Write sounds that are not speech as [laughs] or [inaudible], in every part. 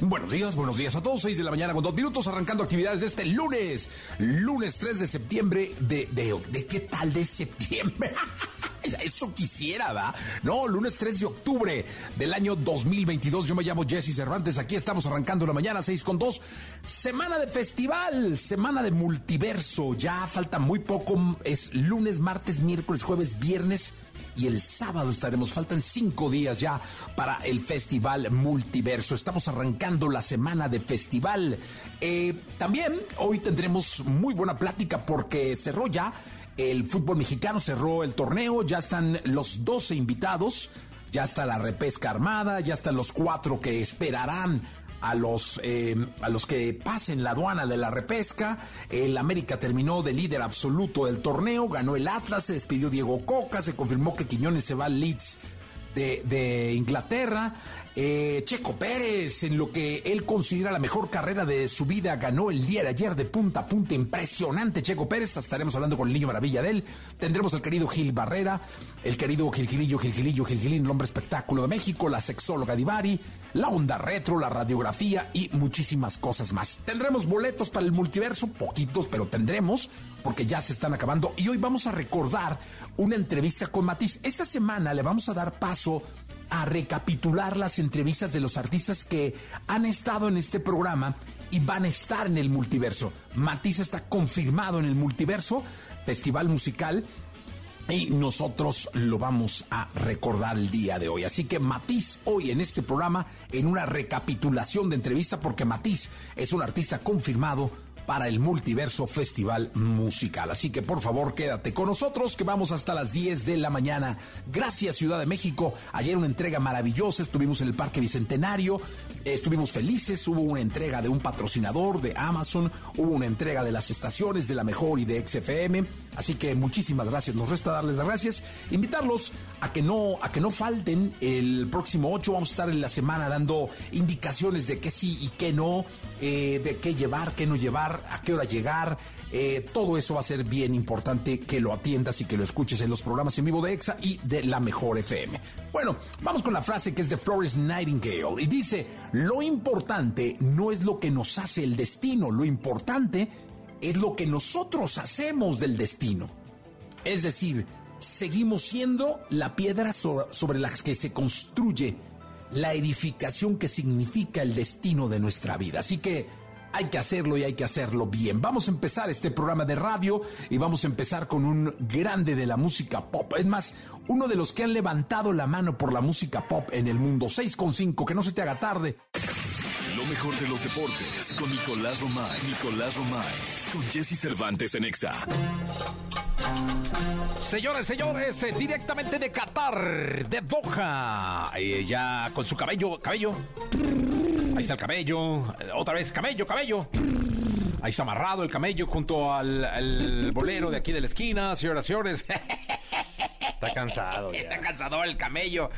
Buenos días, buenos días a todos. 6 de la mañana con dos minutos, arrancando actividades de este lunes, lunes 3 de septiembre de, de, de qué tal de septiembre. [laughs] Eso quisiera, ¿va? No, lunes 3 de octubre del año 2022. Yo me llamo Jesse Cervantes. Aquí estamos arrancando la mañana 6 con 2. Semana de festival, semana de multiverso. Ya falta muy poco. Es lunes, martes, miércoles, jueves, viernes y el sábado estaremos. Faltan cinco días ya para el Festival Multiverso. Estamos arrancando la semana de festival. Eh, también hoy tendremos muy buena plática porque cerró ya el fútbol mexicano, cerró el torneo, ya están los 12 invitados. Ya está la repesca armada, ya están los cuatro que esperarán a los, eh, a los que pasen la aduana de la repesca. El América terminó de líder absoluto del torneo, ganó el Atlas, se despidió Diego Coca, se confirmó que Quiñones se va al Leeds de, de Inglaterra. Eh, Checo Pérez, en lo que él considera la mejor carrera de su vida, ganó el día de ayer de punta a punta. Impresionante, Checo Pérez. Estaremos hablando con el niño maravilla de él. Tendremos al querido Gil Barrera, el querido Gilgilillo, Gilgilillo, Gilgilín, el hombre espectáculo de México, la sexóloga Divari, la onda retro, la radiografía y muchísimas cosas más. Tendremos boletos para el multiverso, poquitos, pero tendremos, porque ya se están acabando. Y hoy vamos a recordar una entrevista con Matiz. Esta semana le vamos a dar paso a recapitular las entrevistas de los artistas que han estado en este programa y van a estar en el multiverso. Matiz está confirmado en el multiverso, festival musical. Y nosotros lo vamos a recordar el día de hoy. Así que Matiz hoy en este programa en una recapitulación de entrevista porque Matiz es un artista confirmado para el Multiverso Festival Musical. Así que por favor quédate con nosotros que vamos hasta las 10 de la mañana. Gracias Ciudad de México. Ayer una entrega maravillosa. Estuvimos en el Parque Bicentenario. Estuvimos felices. Hubo una entrega de un patrocinador de Amazon. Hubo una entrega de las estaciones de la mejor y de XFM. Así que muchísimas gracias. Nos resta darles las gracias. Invitarlos a que no, a que no falten. El próximo 8 vamos a estar en la semana dando indicaciones de qué sí y qué no, eh, de qué llevar, qué no llevar a qué hora llegar. Eh, todo eso va a ser bien importante que lo atiendas y que lo escuches en los programas en vivo de EXA y de la Mejor FM. Bueno, vamos con la frase que es de Flores Nightingale y dice, lo importante no es lo que nos hace el destino, lo importante es lo que nosotros hacemos del destino. Es decir, seguimos siendo la piedra sobre la que se construye la edificación que significa el destino de nuestra vida. Así que hay que hacerlo y hay que hacerlo bien. Vamos a empezar este programa de radio y vamos a empezar con un grande de la música pop. Es más, uno de los que han levantado la mano por la música pop en el mundo. 6.5, que no se te haga tarde. Lo mejor de los deportes con Nicolás Romay. Nicolás Romay. Con Jesse Cervantes en Exa. Señores, señores, eh, directamente de Qatar, de Doha. Eh, ya con su cabello, cabello. Ahí está el cabello. Eh, Otra vez, cabello, cabello. Ahí está amarrado el camello junto al, bolero de aquí de la esquina, señoras señores. [laughs] Está cansado ya. Está cansado el camello.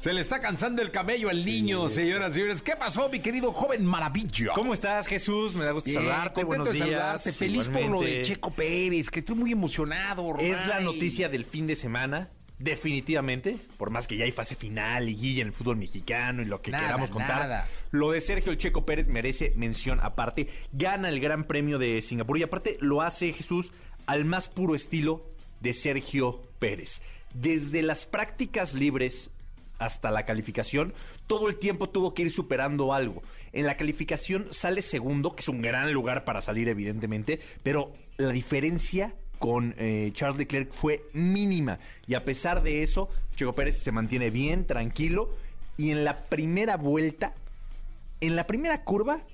Se le está cansando el camello al niño, señoras y señores. ¿Qué pasó, mi querido joven maravilla? ¿Cómo estás, Jesús? Me da gusto Bien, saludarte. Buenos días. saludarte. Feliz por lo de. Checo Pérez, que estoy muy emocionado. Es la Ray. noticia del fin de semana. Definitivamente, por más que ya hay fase final y guilla en el fútbol mexicano y lo que Nada, queramos contar, nada. lo de Sergio El Checo Pérez merece mención aparte. Gana el Gran Premio de Singapur y aparte lo hace Jesús al más puro estilo de Sergio Pérez. Desde las prácticas libres hasta la calificación, todo el tiempo tuvo que ir superando algo. En la calificación sale segundo, que es un gran lugar para salir evidentemente, pero la diferencia con eh, Charles Leclerc fue mínima. Y a pesar de eso, Checo Pérez se mantiene bien, tranquilo. Y en la primera vuelta, en la primera curva,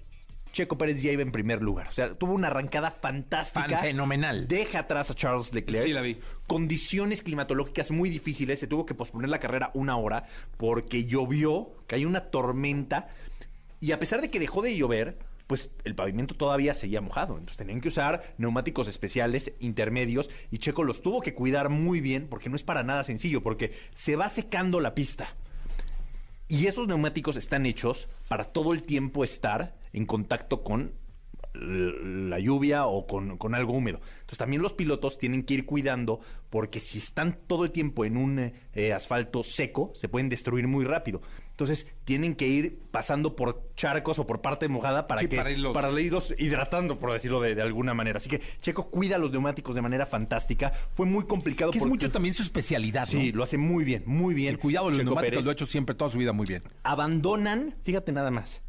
Checo Pérez ya iba en primer lugar. O sea, tuvo una arrancada fantástica. Fan- fenomenal. Deja atrás a Charles Leclerc. Sí, la vi. Condiciones climatológicas muy difíciles. Se tuvo que posponer la carrera una hora porque llovió, cayó una tormenta. Y a pesar de que dejó de llover, pues el pavimento todavía seguía mojado. Entonces tenían que usar neumáticos especiales, intermedios, y Checo los tuvo que cuidar muy bien porque no es para nada sencillo, porque se va secando la pista. Y esos neumáticos están hechos para todo el tiempo estar en contacto con la lluvia o con, con algo húmedo. Entonces también los pilotos tienen que ir cuidando porque si están todo el tiempo en un eh, eh, asfalto seco, se pueden destruir muy rápido. Entonces tienen que ir pasando por charcos o por parte mojada para Sí, que para irlos- para irlos hidratando, por decirlo de, de alguna manera. Así que Checo cuida los neumáticos de manera fantástica. Fue muy complicado. Que es porque- mucho también su especialidad, ¿no? Sí, lo hace muy bien, muy bien. El cuidado de los Checo neumáticos Pérez lo ha hecho siempre toda su vida muy bien. abandonan, fíjate nada más.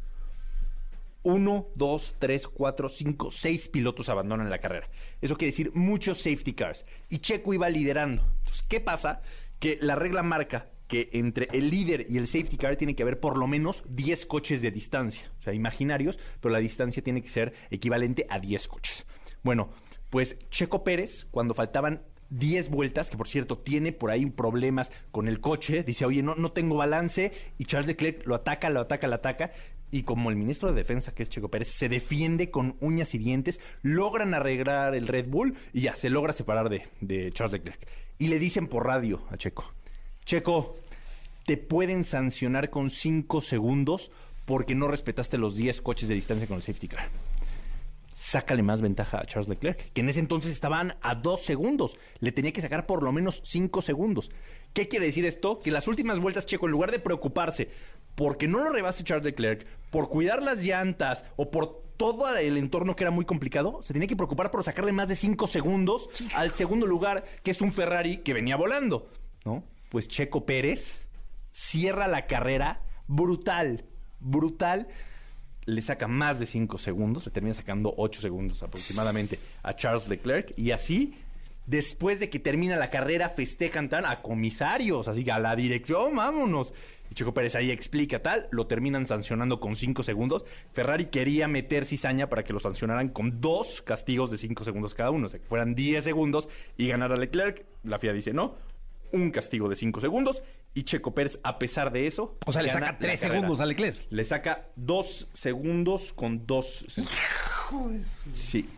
Uno, dos, tres, cuatro, cinco, seis pilotos abandonan la carrera. Eso quiere decir muchos safety cars. Y Checo iba liderando. Entonces, ¿qué pasa? Que la regla marca que entre el líder y el safety car tiene que haber por lo menos 10 coches de distancia. O sea, imaginarios, pero la distancia tiene que ser equivalente a 10 coches. Bueno, pues Checo Pérez, cuando faltaban 10 vueltas, que por cierto tiene por ahí problemas con el coche, dice, oye, no, no tengo balance, y Charles Leclerc lo ataca, lo ataca, lo ataca, y como el ministro de Defensa, que es Checo Pérez, se defiende con uñas y dientes, logran arreglar el Red Bull y ya, se logra separar de, de Charles Leclerc. Y le dicen por radio a Checo, Checo, te pueden sancionar con 5 segundos porque no respetaste los 10 coches de distancia con el safety car sácale más ventaja a Charles Leclerc, que en ese entonces estaban a dos segundos. Le tenía que sacar por lo menos cinco segundos. ¿Qué quiere decir esto? Que las últimas vueltas, Checo, en lugar de preocuparse porque no lo rebase Charles Leclerc, por cuidar las llantas o por todo el entorno que era muy complicado, se tenía que preocupar por sacarle más de cinco segundos al segundo lugar, que es un Ferrari que venía volando, ¿no? Pues Checo Pérez cierra la carrera brutal, brutal le saca más de 5 segundos, le termina sacando 8 segundos aproximadamente a Charles Leclerc y así después de que termina la carrera festejan tan a comisarios, así que a la dirección, vámonos. Y Checo Pérez ahí explica tal, lo terminan sancionando con 5 segundos. Ferrari quería meter cizaña para que lo sancionaran con dos castigos de 5 segundos cada uno, o sea, que fueran 10 segundos y ganara Leclerc. La FIA dice no, un castigo de 5 segundos y Checo Pérez, a pesar de eso, O sea, le saca la tres carrera. segundos a Leclerc. Le saca dos segundos con dos centavos. Sí.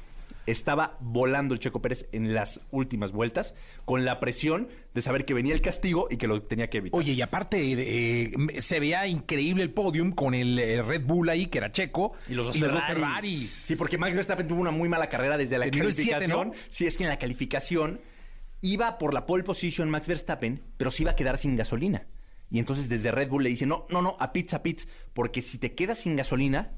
Estaba volando el Checo Pérez en las últimas vueltas con la presión de saber que venía el castigo y que lo tenía que evitar. Oye, y aparte eh, se veía increíble el podium con el eh, Red Bull ahí, que era checo. Y los dos, Ferrari. Ferraris. Sí, porque Max Verstappen tuvo una muy mala carrera desde la Terminó el siete, calificación. ¿no? Sí, es que en la calificación iba por la pole position Max Verstappen, pero se iba a quedar sin gasolina. Y entonces desde Red Bull le dice, no, no, no, a pits, a pits, porque si te quedas sin gasolina,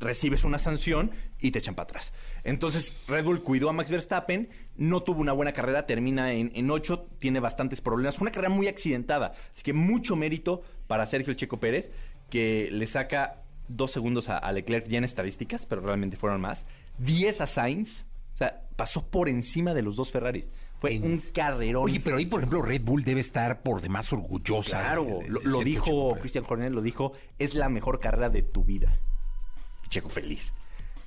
recibes una sanción y te echan para atrás. Entonces Red Bull cuidó a Max Verstappen, no tuvo una buena carrera, termina en, en 8, tiene bastantes problemas. Fue una carrera muy accidentada, así que mucho mérito para Sergio El Checo Pérez, que le saca dos segundos a, a Leclerc ya en estadísticas, pero realmente fueron más. 10 a Sainz, o sea, pasó por encima de los dos Ferraris. Fue En- un carrerón. Oye, pero ahí, por ejemplo, Red Bull debe estar por demás orgullosa. Claro, de- de- lo, de lo dijo. Christian Horner, lo dijo, es la mejor carrera de tu vida. Checo feliz.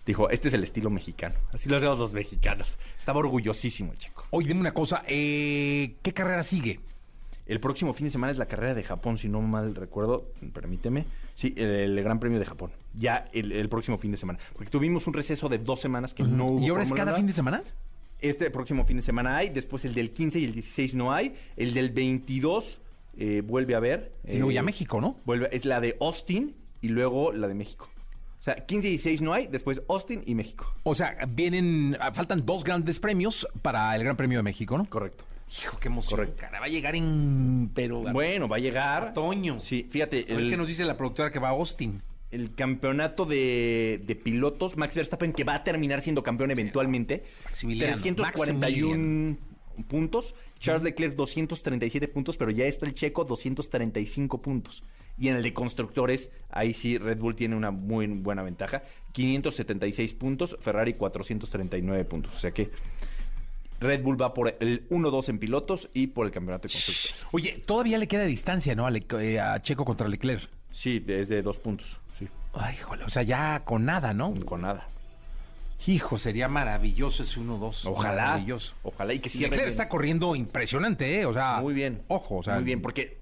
Dijo, este es el estilo mexicano. Así lo hacemos los mexicanos. Estaba orgullosísimo el Checo. Oye, dime una cosa, eh, ¿qué carrera sigue? El próximo fin de semana es la carrera de Japón, si no mal recuerdo, permíteme. Sí, el, el Gran Premio de Japón. Ya el, el próximo fin de semana. Porque tuvimos un receso de dos semanas que no hubo. ¿Y ahora es cada fin de semana? Este próximo fin de semana hay, después el del 15 y el 16 no hay, el del 22 eh, vuelve a haber. Y luego eh, ya México, ¿no? Vuelve, es la de Austin y luego la de México. O sea, 15 y 16 no hay, después Austin y México. O sea, vienen, ah, faltan dos grandes premios para el Gran Premio de México, ¿no? Correcto. Hijo, qué emoción. Correcto. cara, va a llegar en... Pero... Bueno, va a llegar. otoño. Sí, fíjate, A ver el, qué nos dice la productora que va a Austin. el campeonato de, de pilotos, Max Verstappen, que va a terminar siendo campeón eventualmente. Maximiliano, 341 puntos Charles Leclerc 237 puntos, pero ya está el checo 235 puntos. Y en el de constructores, ahí sí Red Bull tiene una muy buena ventaja. 576 puntos, Ferrari 439 puntos. O sea que Red Bull va por el 1-2 en pilotos y por el campeonato de constructores. Oye, todavía le queda distancia, ¿no? A, Le- eh, a Checo contra Leclerc. Sí, es de dos puntos. Sí, Ay, híjole, o sea, ya con nada, ¿no? con nada. Hijo, sería maravilloso ese 1-2. Ojalá. Maravilloso. Ojalá y que Y cierre Leclerc bien. está corriendo impresionante, ¿eh? O sea, Muy bien. Ojo, o sea, Muy bien, porque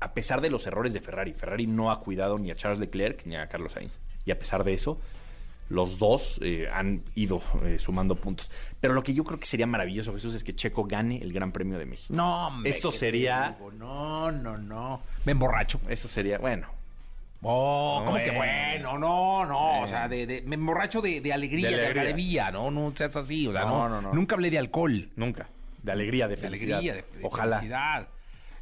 a pesar de los errores de Ferrari, Ferrari no ha cuidado ni a Charles Leclerc ni a Carlos Sainz. Y a pesar de eso, los dos eh, han ido eh, sumando puntos. Pero lo que yo creo que sería maravilloso, Jesús, es que Checo gane el Gran Premio de México. No, hombre, Eso ¿qué sería-? No, no, no. Me emborracho. Eso sería, bueno. Oh, ¿cómo que Bueno. No, no. O sea, de, de- me emborracho de, de alegría, De alegría. ¿no? No seas así. O sea, No, no, no. Nunca hablé de alcohol. Nunca. De alegría, de De felicidad. alegría, de, de Ojalá. felicidad.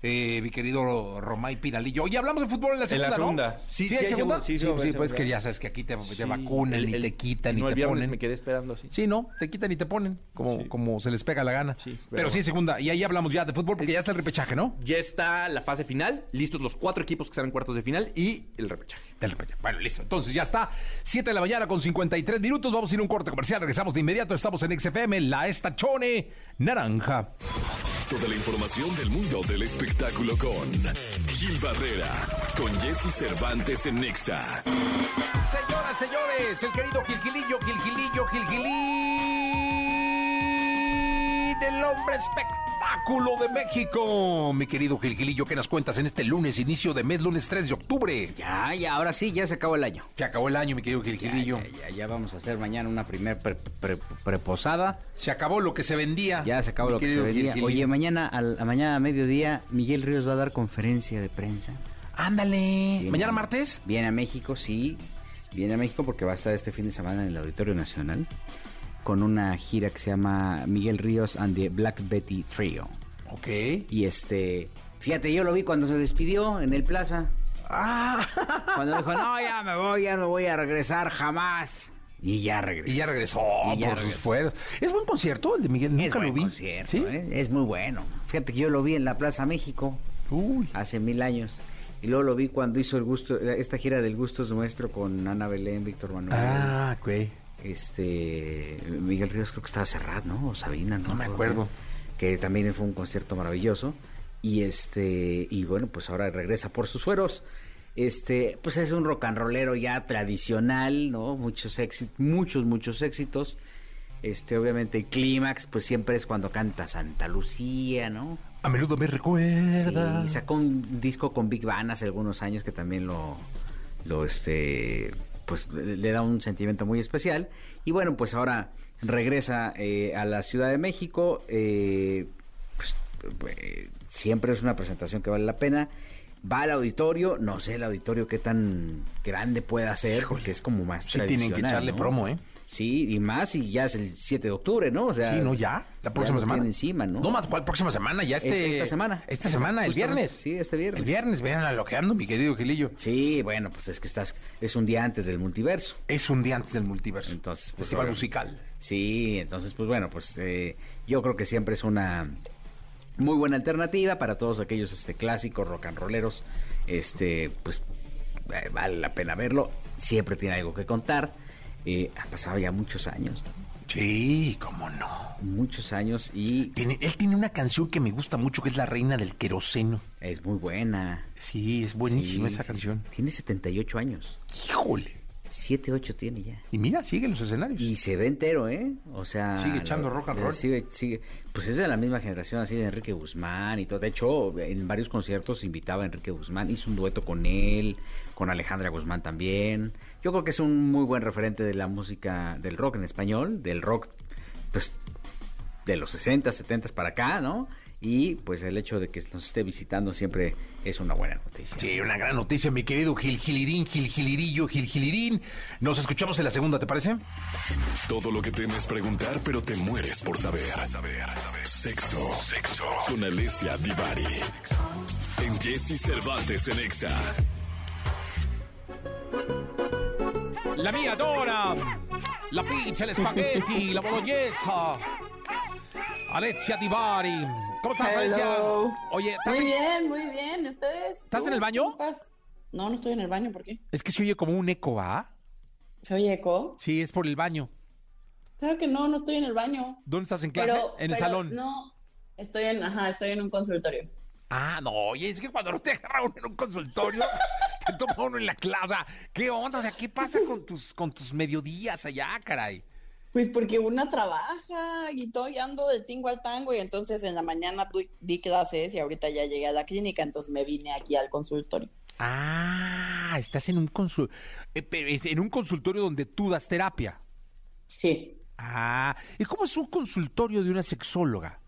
Eh, mi querido Romay Pinalillo. Oye, hablamos de fútbol en la En segunda, la ¿no? segunda. Sí, sí, hay hay segunda. segunda. Sí, sí, sí, pues segunda. que ya sabes que aquí te, te Sí, vacunan, el- y el- te quitan, no, y el te viernes ponen. me quedé esperando, sí. Sí, no, te quitan y te ponen, como, Sí. como se les pega la gana. Sí, pero, pero sí, segunda. Y ahí hablamos ya de fútbol porque ya está el repechaje, ¿no? Ya está la fase final, listos los cuatro equipos que están en cuartos de final y el repechaje. Del repechaje. Bueno, listo. Entonces ya está. 7 de la mañana con 53 minutos. Vamos a ir a un corte comercial. Regresamos de inmediato. Estamos en XFM, la estachone naranja. Toda la información del mundo del espectáculo con Gil Barrera, con Jesse Cervantes en Nexa. Señoras, señores, el querido Gilgilillo, Gilgilillo, El hombre espectáculo de México. Mi querido Gilgilillo, ¿qué nos cuentas en este lunes, inicio de mes, lunes 3 de octubre? Ya, ya, ahora sí, ya se acabó el año. Se acabó el año, mi querido Gilgilillo. ya, ya, ya vamos a hacer mañana una primer pre- pre- preposada. Se acabó lo que se vendía. Ya se acabó lo que se. Gilgilillo. Oye, mañana, al, a mañana a mediodía, Miguel Ríos va a dar conferencia de prensa. Ándale. Viene ¿Mañana martes? Viene a México, sí. Viene a México porque va a estar este fin de semana en el Auditorio Nacional con una gira que se llama Miguel Ríos and the Black Betty Trio. Ok. Y este, fíjate, yo lo vi cuando se despidió en el Plaza. Ah, Cuando dijo, no, ya me voy, ya no voy a regresar jamás. Y ya regresó. y ya regresó Y ya por sus fueros. Es buen concierto el de Miguel, Es nunca buen lo vi. concierto, ¿Sí? ¿eh? Es muy bueno. Fíjate que yo lo vi en la Plaza México Uy. hace mil años. Y luego lo vi cuando hizo el gusto, esta gira del gusto es nuestro con Ana Belén, Víctor Manuel. Ah, ok. Este, Miguel Ríos creo que estaba Serrat, ¿no? O Sabina, ¿no? No me acuerdo. Que también fue un concierto maravilloso. Y este, y bueno, pues ahora regresa por sus fueros. Este, pues es un rock and rollero ya tradicional, ¿no? Muchos éxitos, muchos, muchos éxitos. Este, obviamente el clímax, pues siempre es cuando canta Santa Lucía, ¿no? A menudo me recuerda. Sí, sacó un disco con Big Band hace algunos años que también lo, lo este, pues le da un sentimiento muy especial. Y bueno, pues ahora regresa eh, a la Ciudad de México. eh, pues, eh, siempre es una presentación que vale la pena. Va al auditorio, no sé el auditorio qué tan grande pueda ser, porque es como más Sí tienen que echarle ¿no? promo, ¿eh? Sí, y más y ya es el 7 de octubre, ¿no? O sea, Sí, ¿no? Ya, la próxima semana. encima, ¿no? No más, ¿cuál próxima semana? Ya este... Es esta semana. Esta semana, el viernes. sí, este viernes. El viernes, vean a lo que ando, mi querido Gilillo. Sí, bueno, pues es que estás, es un día antes del multiverso. Es un día antes del multiverso. Entonces, pues, Festival musical. Sí, entonces, pues bueno, pues eh, yo creo que siempre es una muy buena alternativa para todos aquellos este, clásicos rock and rolleros. Este, pues eh, vale la pena verlo. Siempre tiene algo que contar. Eh, ha pasado ya muchos años. Sí, cómo no. muchos años y Tiene, él tiene una canción que me gusta mucho que es La Reina del Queroseno. es muy buena. Sí, es buenísima Sí, esa sí, canción. Tiene 78 años. Híjole. 7, 8 tiene ya. Y mira, sigue en los escenarios. Y se ve entero, ¿eh? O sea... Sigue echando rock and roll. Sigue, sigue. Pues es de la misma generación así de Enrique Guzmán y todo. De hecho, en varios conciertos invitaba a Enrique Guzmán. Hizo un dueto con él, con Alejandra Guzmán también. Yo creo que es un muy buen referente de la música del rock en español, del rock, pues, de los 60, 70 para acá, ¿no? Y pues el hecho de que nos esté visitando siempre es una buena noticia. Sí, una gran noticia, mi querido Gil Gilirín, Gil Gilirillo, Gil Gilirín. Nos escuchamos en la segunda, ¿te parece? Todo lo que temes preguntar, pero te mueres por saber. Sexo. Sexo. Con Alessia Divari. En Jesse Cervantes en Exa. La mia adora la pizza, le spaghetti, la bolognesa. Alexia Divari ¿Cómo estás? Hello. Oye, ¿estás Muy en- bien, muy bien. ¿Y ¿Ustedes? ¿Estás en el baño? No, no estoy en el baño. ¿Por qué? Es que se oye como un eco, ¿va? ¿Se oye eco? Sí, es por el baño. Claro que no, no estoy en el baño. ¿Dónde estás en clase? Pero, en el pero salón. No, estoy en, ajá, estoy en un consultorio. Ah, no, oye, es que cuando no te agarra uno en un consultorio, [laughs] te toma uno en la clase. O sea, ¿qué onda? O sea, ¿qué pasa con tus, con tus mediodías allá, caray? Pues porque una trabaja y estoy ando del tingo al tango y entonces en la mañana tu- di clases y ahorita ya llegué a la clínica, entonces me vine aquí al consultorio. Ah, estás en un consul... eh, en un consultorio donde tú das terapia. Sí, Ah, ¿y cómo es un consultorio de una sexóloga?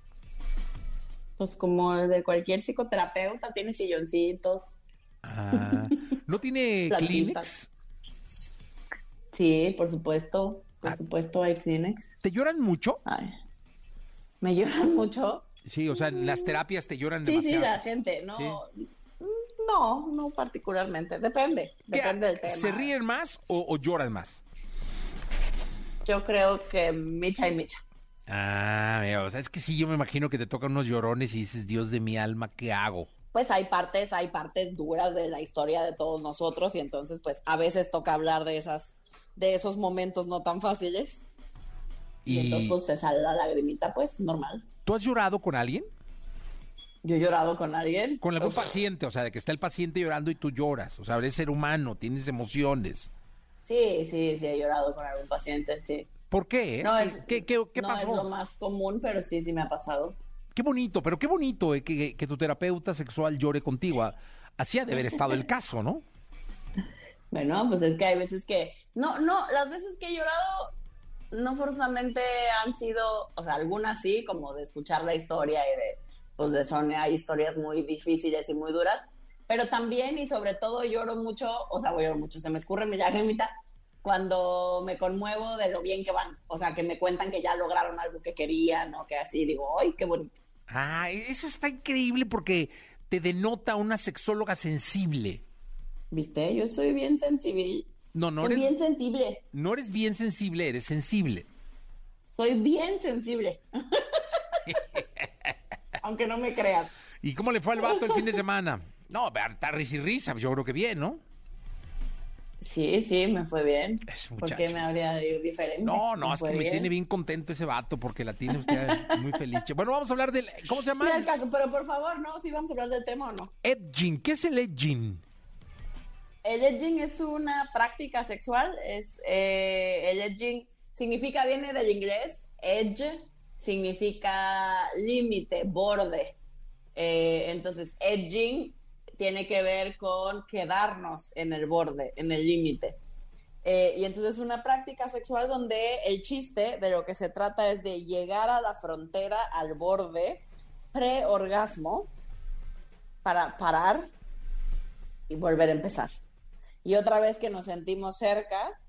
Pues como el de cualquier psicoterapeuta, tiene silloncitos. Ah, ¿no tiene. [laughs] Kleenex? Sí, por supuesto, por Ah. supuesto hay Kleenex. ¿Te lloran mucho? Ay, me lloran mucho. Sí, o sea, las terapias te lloran Sí, sí, demasiado. la gente, no. No, no particularmente. Depende, ¿Qué- depende del tema. ¿Se ríen más o, o lloran más? Yo creo que micha y micha. Ah, mira, o sea, es que sí, yo me imagino que te tocan unos llorones y dices, Dios de mi alma, ¿qué hago? Pues hay partes, hay partes duras de la historia de todos nosotros y entonces pues a veces toca hablar de esas, de esos momentos no tan fáciles. Y, Y entonces pues se sale la lagrimita, pues normal. ¿tú has llorado con alguien? Yo he llorado con alguien. Con algún Uf, paciente, o sea, de que está el paciente llorando y tú lloras. O sea, eres ser humano, tienes emociones. Sí, sí, sí he llorado con algún paciente, sí. ¿Por qué? eh? No ¿Qué, es, qué- qué- qué no pasó? es lo más común, pero sí, sí me ha pasado. Qué bonito, pero qué bonito eh, que, que tu terapeuta sexual llore contigo. Así ha de haber estado el caso, ¿no? [laughs] Bueno, pues es que hay veces que, no, no, las veces que he llorado no forzosamente han sido, o sea, algunas sí, como de escuchar la historia y de, pues de son, hay historias muy difíciles y muy duras, pero también y sobre todo lloro mucho, o sea, lloro mucho, se me escurre mi lagrimita cuando me conmuevo de lo bien que van, o sea, que me cuentan que ya lograron algo que querían o que así, digo, ¡ay, qué bonito! Ah, eso está increíble porque te denota una sexóloga sensible. ¿Viste? Yo soy bien sensible. No, no soy eres, bien sensible. no eres bien sensible, eres sensible. Soy bien sensible. [laughs] Aunque no me creas. ¿Y cómo le fue al vato el fin de semana? No, está risa y risa, yo creo que bien, ¿no? Sí, sí, me fue bien. Es ¿Por qué me habría de ir diferente? No, no, es que me tiene bien contento ese vato porque la tiene usted muy feliz. [laughs] Bueno, vamos a hablar del... ¿Cómo se Sí, al llama? caso, pero por favor, no, si vamos a hablar del tema o no. Edging. ¿Qué es el edging? El edging es una práctica sexual. Es, eh, el edging significa, viene del inglés, edge significa límite, borde. Eh, entonces, edging tiene que ver con quedarnos en el borde, en el límite. Eh, y entonces una práctica sexual donde el chiste de lo que se trata es de llegar a la frontera, al borde, pre-orgasmo, para parar y volver a empezar. Y otra vez que nos sentimos cerca,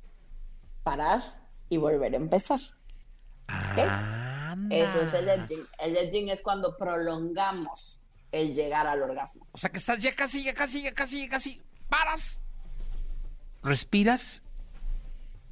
parar y volver a empezar. Anda. Eso es el edging. El edging es cuando prolongamos el llegar al orgasmo. O sea que estás ya casi, ya casi, ya casi, ya casi. Paras. Respiras.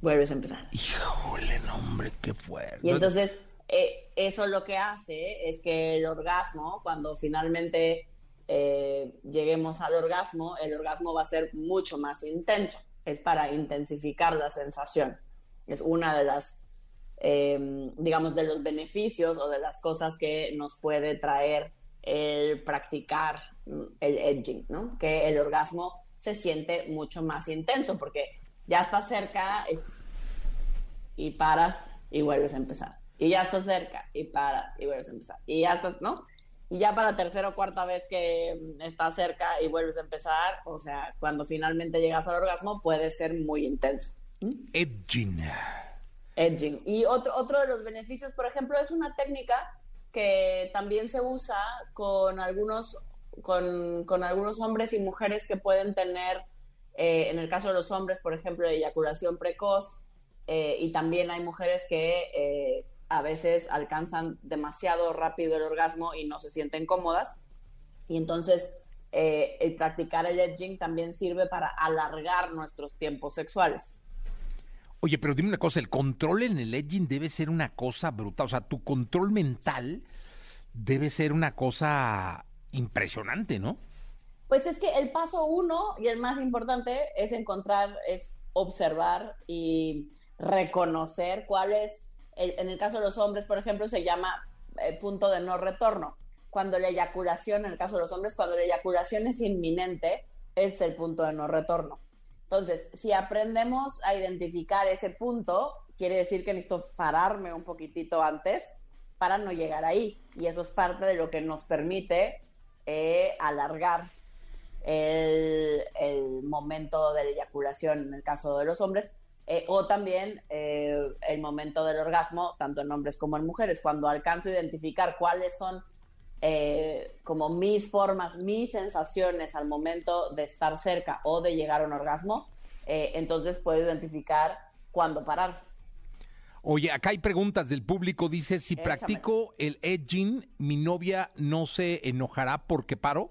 Vuelves a empezar. Híjole, no, hombre, qué fuerte. Y entonces, eh, eso lo que hace es que el orgasmo, cuando finalmente eh, lleguemos al orgasmo, el orgasmo va a ser mucho más intenso. Es para intensificar la sensación. Es una de las, eh, digamos, de los beneficios o de las cosas que nos puede traer el practicar mm, el edging, ¿no? Que el orgasmo se siente mucho más intenso porque ya está cerca y paras y vuelves a empezar. Y ya estás cerca y paras y vuelves a empezar. Y ya estás, ¿no? Y ya para tercera o cuarta vez que mm, estás cerca y vuelves a empezar, o sea, cuando finalmente llegas al orgasmo puede ser muy intenso. Edging. Edging. Y otro, otro de los beneficios, por ejemplo, es una técnica que también se usa con algunos, con, con algunos hombres y mujeres que pueden tener, eh, en el caso de los hombres, por ejemplo, eyaculación precoz, eh, y también hay mujeres que eh, a veces alcanzan demasiado rápido el orgasmo y no se sienten cómodas. Y entonces el practicar el edging también sirve para alargar nuestros tiempos sexuales. Oye, pero dime una cosa, el control en el edging debe ser una cosa brutal. O sea, tu control mental debe ser una cosa impresionante, ¿no? Pues es que el paso uno y el más importante es encontrar, es observar y reconocer cuál es, en el caso de los hombres, por ejemplo, se llama eh, punto de no retorno. Cuando la eyaculación, en el caso de los hombres, cuando la eyaculación es inminente, es el punto de no retorno. Entonces, si aprendemos a identificar ese punto, quiere decir que necesito pararme un poquitito antes para no llegar ahí. Y eso es parte de lo que nos permite eh, alargar el, momento de la eyaculación en el caso de los hombres, eh, o también eh, el momento del orgasmo, tanto en hombres como en mujeres. Cuando alcanzo a identificar cuáles son eh, como mis formas, mis sensaciones al momento de estar cerca o de llegar a un orgasmo, entonces puedo identificar cuándo parar. Oye, acá hay preguntas del público. Dice, si practico el edging, ¿mi novia no se enojará porque paro?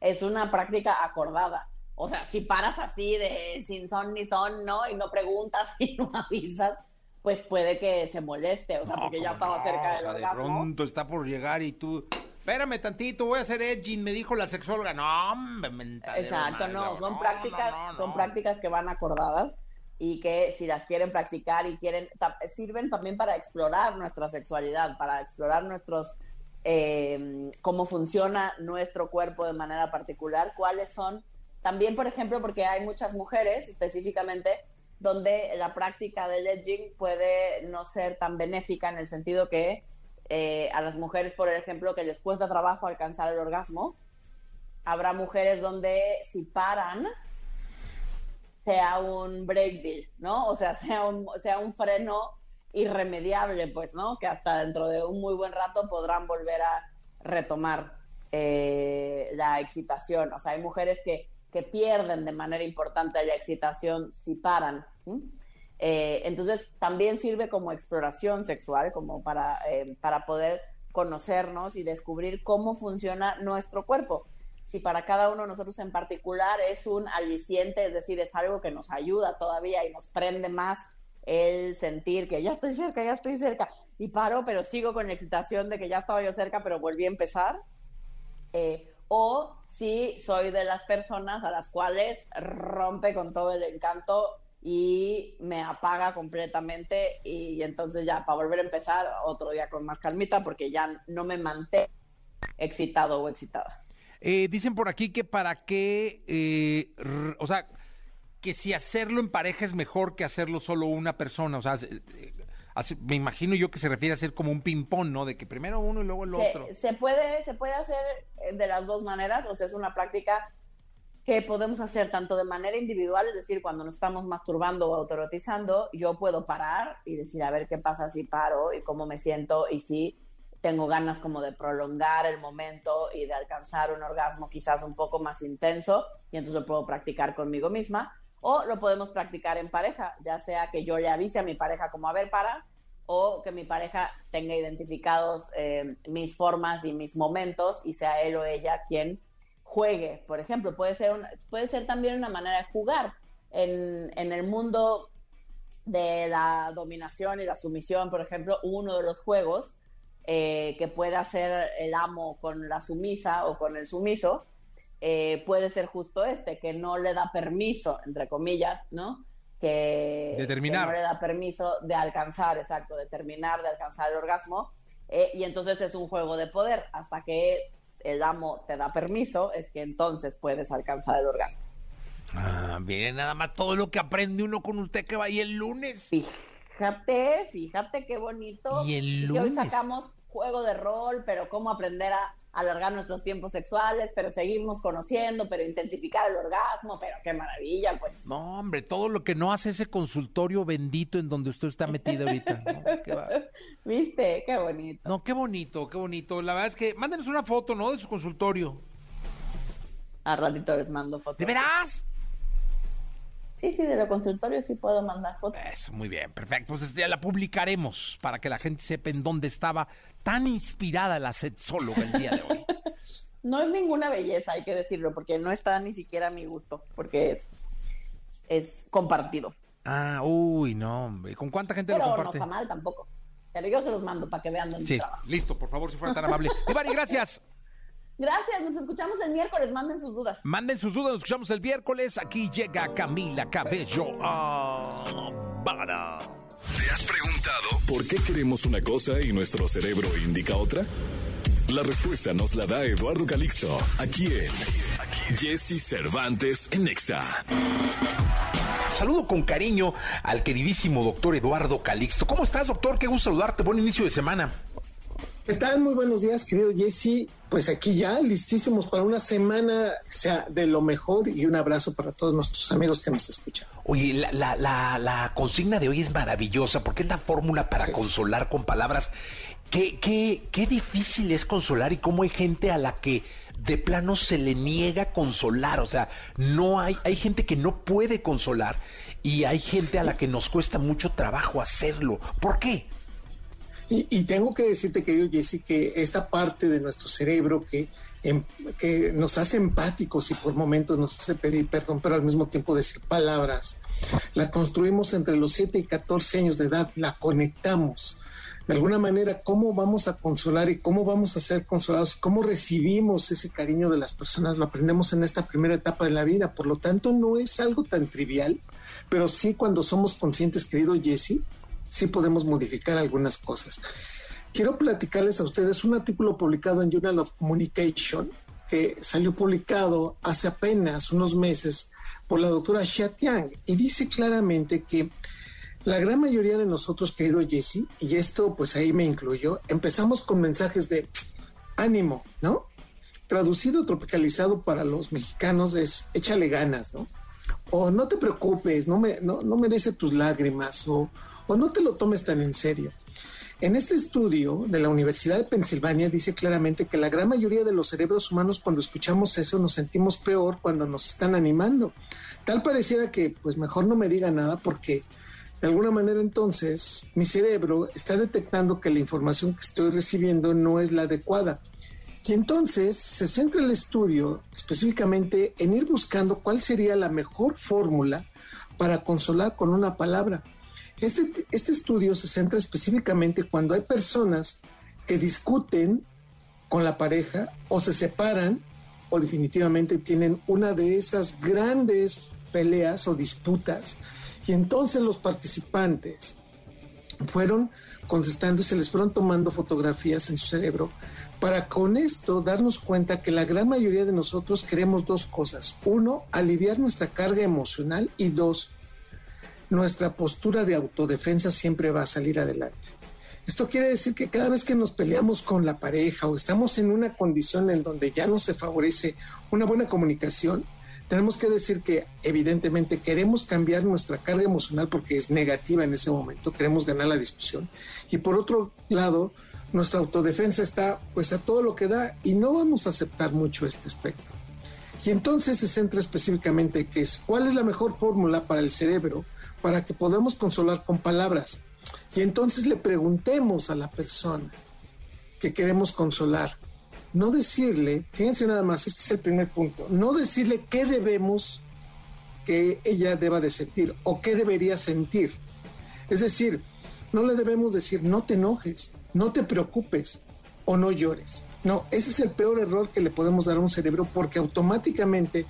Es una práctica acordada. O sea, si paras así de sin son ni son, ¿no? Y no preguntas y [laughs] no avisas, pues puede que se moleste, o sea, porque ya estaba cerca del o sea, orgasmo. De pronto está por llegar y tú, espérame tantito, voy a hacer edging, me dijo la sexóloga. No, hombre, Exacto, no, son prácticas, son prácticas que van acordadas y que si las quieren practicar y quieren, sirven también para explorar nuestra sexualidad, para explorar nuestros, eh, cómo funciona nuestro cuerpo de manera particular, cuáles son también, por ejemplo, porque hay muchas mujeres específicamente donde la práctica del edging puede no ser tan benéfica en el sentido que eh, a las mujeres, por ejemplo, que les cuesta trabajo alcanzar el orgasmo, habrá mujeres donde si paran, sea un break deal, ¿no? O sea, sea un, sea un freno irremediable, pues, ¿no? Que hasta dentro de un muy buen rato podrán volver a retomar eh, la excitación. O sea, hay mujeres que que pierden de manera importante la excitación si paran. Eh, entonces también sirve como exploración sexual, como para, eh, para poder conocernos y descubrir cómo funciona nuestro cuerpo. Si para cada uno de nosotros en particular es un aliciente, es decir, es algo que nos ayuda todavía y nos prende más el sentir que ya estoy cerca, ya estoy cerca, y paro, pero sigo con la excitación de que ya estaba yo cerca, pero volví a empezar. Eh, o si soy de las personas a las cuales rompe con todo el encanto y me apaga completamente y, entonces ya para volver a empezar otro día con más calmita porque ya no me mantengo excitado o excitada. Eh, dicen por aquí que para qué, eh, o sea, que si hacerlo en pareja es mejor que hacerlo solo una persona, o sea, me imagino yo que se refiere a ser como un ping-pong, ¿no? De que primero uno y luego el otro. Se puede, se puede hacer eh, de las dos maneras, o sea, es una práctica que podemos hacer tanto de manera individual, es decir, cuando nos estamos masturbando o autorotizando, yo puedo parar y decir, a ver qué pasa si paro y cómo me siento y si tengo ganas como de prolongar el momento y de alcanzar un orgasmo quizás un poco más intenso y entonces lo puedo practicar conmigo misma o lo podemos practicar en pareja, ya sea que yo le avise a mi pareja como, a ver, para, o que mi pareja tenga identificados eh, mis formas y mis momentos y sea él o ella quien juegue. Por ejemplo, puede ser, puede ser también una manera de jugar. En, en el mundo de la dominación y la sumisión, por ejemplo, uno de los juegos eh, que puede hacer el amo con la sumisa o con el sumiso eh, puede ser justo este, que no le da permiso, entre comillas, ¿no? Que, no le da permiso de alcanzar, exacto, de terminar, de alcanzar el orgasmo. Eh, y entonces es un juego de poder. Hasta que el amo te da permiso, es que entonces puedes alcanzar el orgasmo. Ah, bien, nada más todo lo que aprende uno con usted que va ahí el lunes. Fíjate, fíjate qué bonito. Y el lunes. hoy sacamos juego de rol, pero cómo aprender a alargar nuestros tiempos sexuales, pero seguirnos conociendo, pero intensificar el orgasmo, pero qué maravilla, pues. No, hombre, todo lo que no hace ese consultorio bendito en donde usted está metido ahorita. [laughs] ¿Viste? Qué bonito. No, qué bonito, qué bonito. La verdad es que mándenos una foto, ¿no? De su consultorio. A ratito les mando fotos. ¿De veras? Sí, sí, de los consultorios sí puedo mandar fotos. Eso, muy bien, perfecto. Pues ya la publicaremos para que la gente sepa en dónde estaba tan inspirada la sexóloga el día de hoy. [laughs] no es ninguna belleza, hay que decirlo, porque no está ni siquiera a mi gusto, porque es, es compartido. Ah, uy, no, hombre. ¿Con cuánta gente lo comparte? no está mal tampoco. pero yo se los mando para que vean dónde Sí, listo, por favor, si fuera tan amable. [laughs] Ivani, gracias. Gracias, nos escuchamos el miércoles, manden sus dudas. Manden sus dudas, nos escuchamos el miércoles. Aquí llega Camila Cabello. Ah, para. ¿Te has preguntado por qué queremos una cosa y nuestro cerebro indica otra? La respuesta nos la da Eduardo Calixto, aquí en Jesse Cervantes en Nexa. Saludo con cariño al queridísimo doctor Eduardo Calixto. ¿Cómo estás, doctor? Qué gusto saludarte. Buen inicio de semana. ¿Qué tal? Muy buenos días, querido Jesse. Pues aquí ya listísimos para una semana, sea de lo mejor y un abrazo para todos nuestros amigos que nos escuchan. Oye, la, la, la, la consigna de hoy es maravillosa porque es la fórmula para consolar con palabras. Qué, qué, qué difícil es consolar y cómo hay gente a la que de plano se le niega consolar. O sea, no hay, hay gente que no puede consolar y hay gente a la que nos cuesta mucho trabajo hacerlo. ¿Por qué? Y, tengo que decirte, querido Jesse, que esta parte de nuestro cerebro que, em, que nos hace empáticos y por momentos nos hace pedir perdón, pero al mismo tiempo decir palabras, la construimos entre los 7 y 14 años de edad, la conectamos. De alguna manera, ¿cómo vamos a consolar y cómo vamos a ser consolados? ¿Cómo recibimos ese cariño de las personas? Lo aprendemos en esta primera etapa de la vida. Por lo tanto, no es algo tan trivial, pero sí cuando somos conscientes, querido Jesse, sí podemos modificar algunas cosas. Quiero platicarles a ustedes un artículo publicado en Journal of Communication que salió publicado hace apenas unos meses por la doctora Xia Tiang y dice claramente que la gran mayoría de nosotros, querido Jesse, y esto pues ahí me incluyo, empezamos con mensajes de ánimo, ¿no? Traducido, tropicalizado para los mexicanos es échale ganas, ¿no? O no te preocupes, no, me, no, no merece tus lágrimas, o, o no te lo tomes tan en serio. En este estudio de la Universidad de Pensilvania dice claramente que la gran mayoría de los cerebros humanos cuando escuchamos eso nos sentimos peor cuando nos están animando. Tal pareciera que pues mejor no me diga nada porque de alguna manera entonces mi cerebro está detectando que la información que estoy recibiendo no es la adecuada. Y entonces se centra el estudio específicamente en ir buscando cuál sería la mejor fórmula para consolar con una palabra. Este, este estudio se centra específicamente cuando hay personas que discuten con la pareja o se separan o definitivamente tienen una de esas grandes peleas o disputas y entonces los participantes fueron contestando y se les fueron tomando fotografías en su cerebro para con esto darnos cuenta que la gran mayoría de nosotros queremos dos cosas. Uno, aliviar nuestra carga emocional y dos, nuestra postura de autodefensa siempre va a salir adelante. Esto quiere decir que cada vez que nos peleamos con la pareja o estamos en una condición en donde ya no se favorece una buena comunicación, tenemos que decir que evidentemente queremos cambiar nuestra carga emocional porque es negativa en ese momento, queremos ganar la discusión. Y por otro lado, nuestra autodefensa está pues a todo lo que da y no vamos a aceptar mucho este aspecto. Y entonces se centra específicamente que es cuál es la mejor fórmula para el cerebro para que podamos consolar con palabras. Y entonces le preguntemos a la persona que queremos consolar, no decirle, fíjense nada más, este es el primer punto, no decirle qué debemos que ella deba de sentir o qué debería sentir. Es decir, no le debemos decir no te enojes, no te preocupes o no llores. No, ese es el peor error que le podemos dar a un cerebro porque automáticamente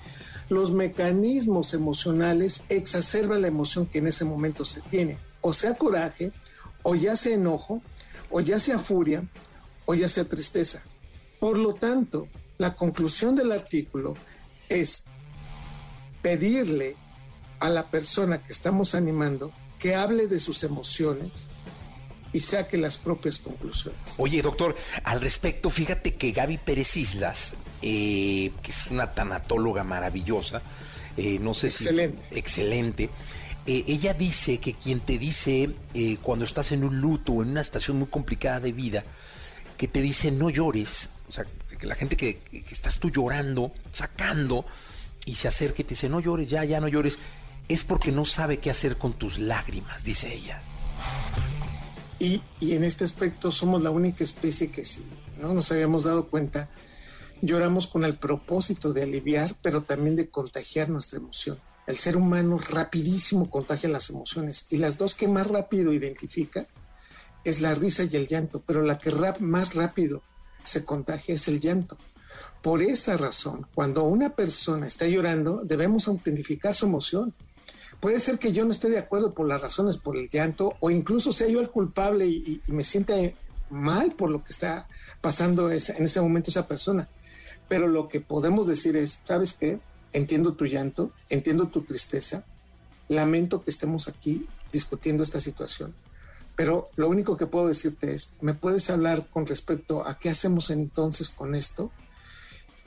los mecanismos emocionales exacerban la emoción que en ese momento se tiene, o sea coraje, o ya sea enojo, o ya sea furia, o ya sea tristeza. Por lo tanto, la conclusión del artículo es pedirle a la persona que estamos animando que hable de sus emociones y saque las propias conclusiones. Oye, doctor, al respecto, fíjate que Gaby Pérez Islas, eh, que es una tanatóloga maravillosa, eh, no sé excelente. si... Excelente. Eh, ella dice que quien te dice eh, cuando estás en un luto o en una situación muy complicada de vida, que te dice no llores, o sea, que la gente que, que estás tú llorando, sacando, y se acerca y te dice no llores, ya, ya no llores, es porque no sabe qué hacer con tus lágrimas, dice ella. Y, y, en este aspecto somos la única especie que sí, ¿no? Nos habíamos dado cuenta, lloramos con el propósito de aliviar, pero también de contagiar nuestra emoción. El ser humano rapidísimo contagia las emociones y las dos que más rápido identifica es la risa y el llanto, pero la que rap más rápido se contagia es el llanto. Por esa razón, cuando una persona está llorando, debemos autentificar su emoción. Puede ser que yo no esté de acuerdo por las razones, por el llanto, o incluso sea yo el culpable y, me sienta mal por lo que está pasando en ese momento esa persona. Pero lo que podemos decir es, ¿sabes qué? Entiendo tu llanto, entiendo tu tristeza, lamento que estemos aquí discutiendo esta situación, pero lo único que puedo decirte es, ¿me puedes hablar con respecto a qué hacemos entonces con esto?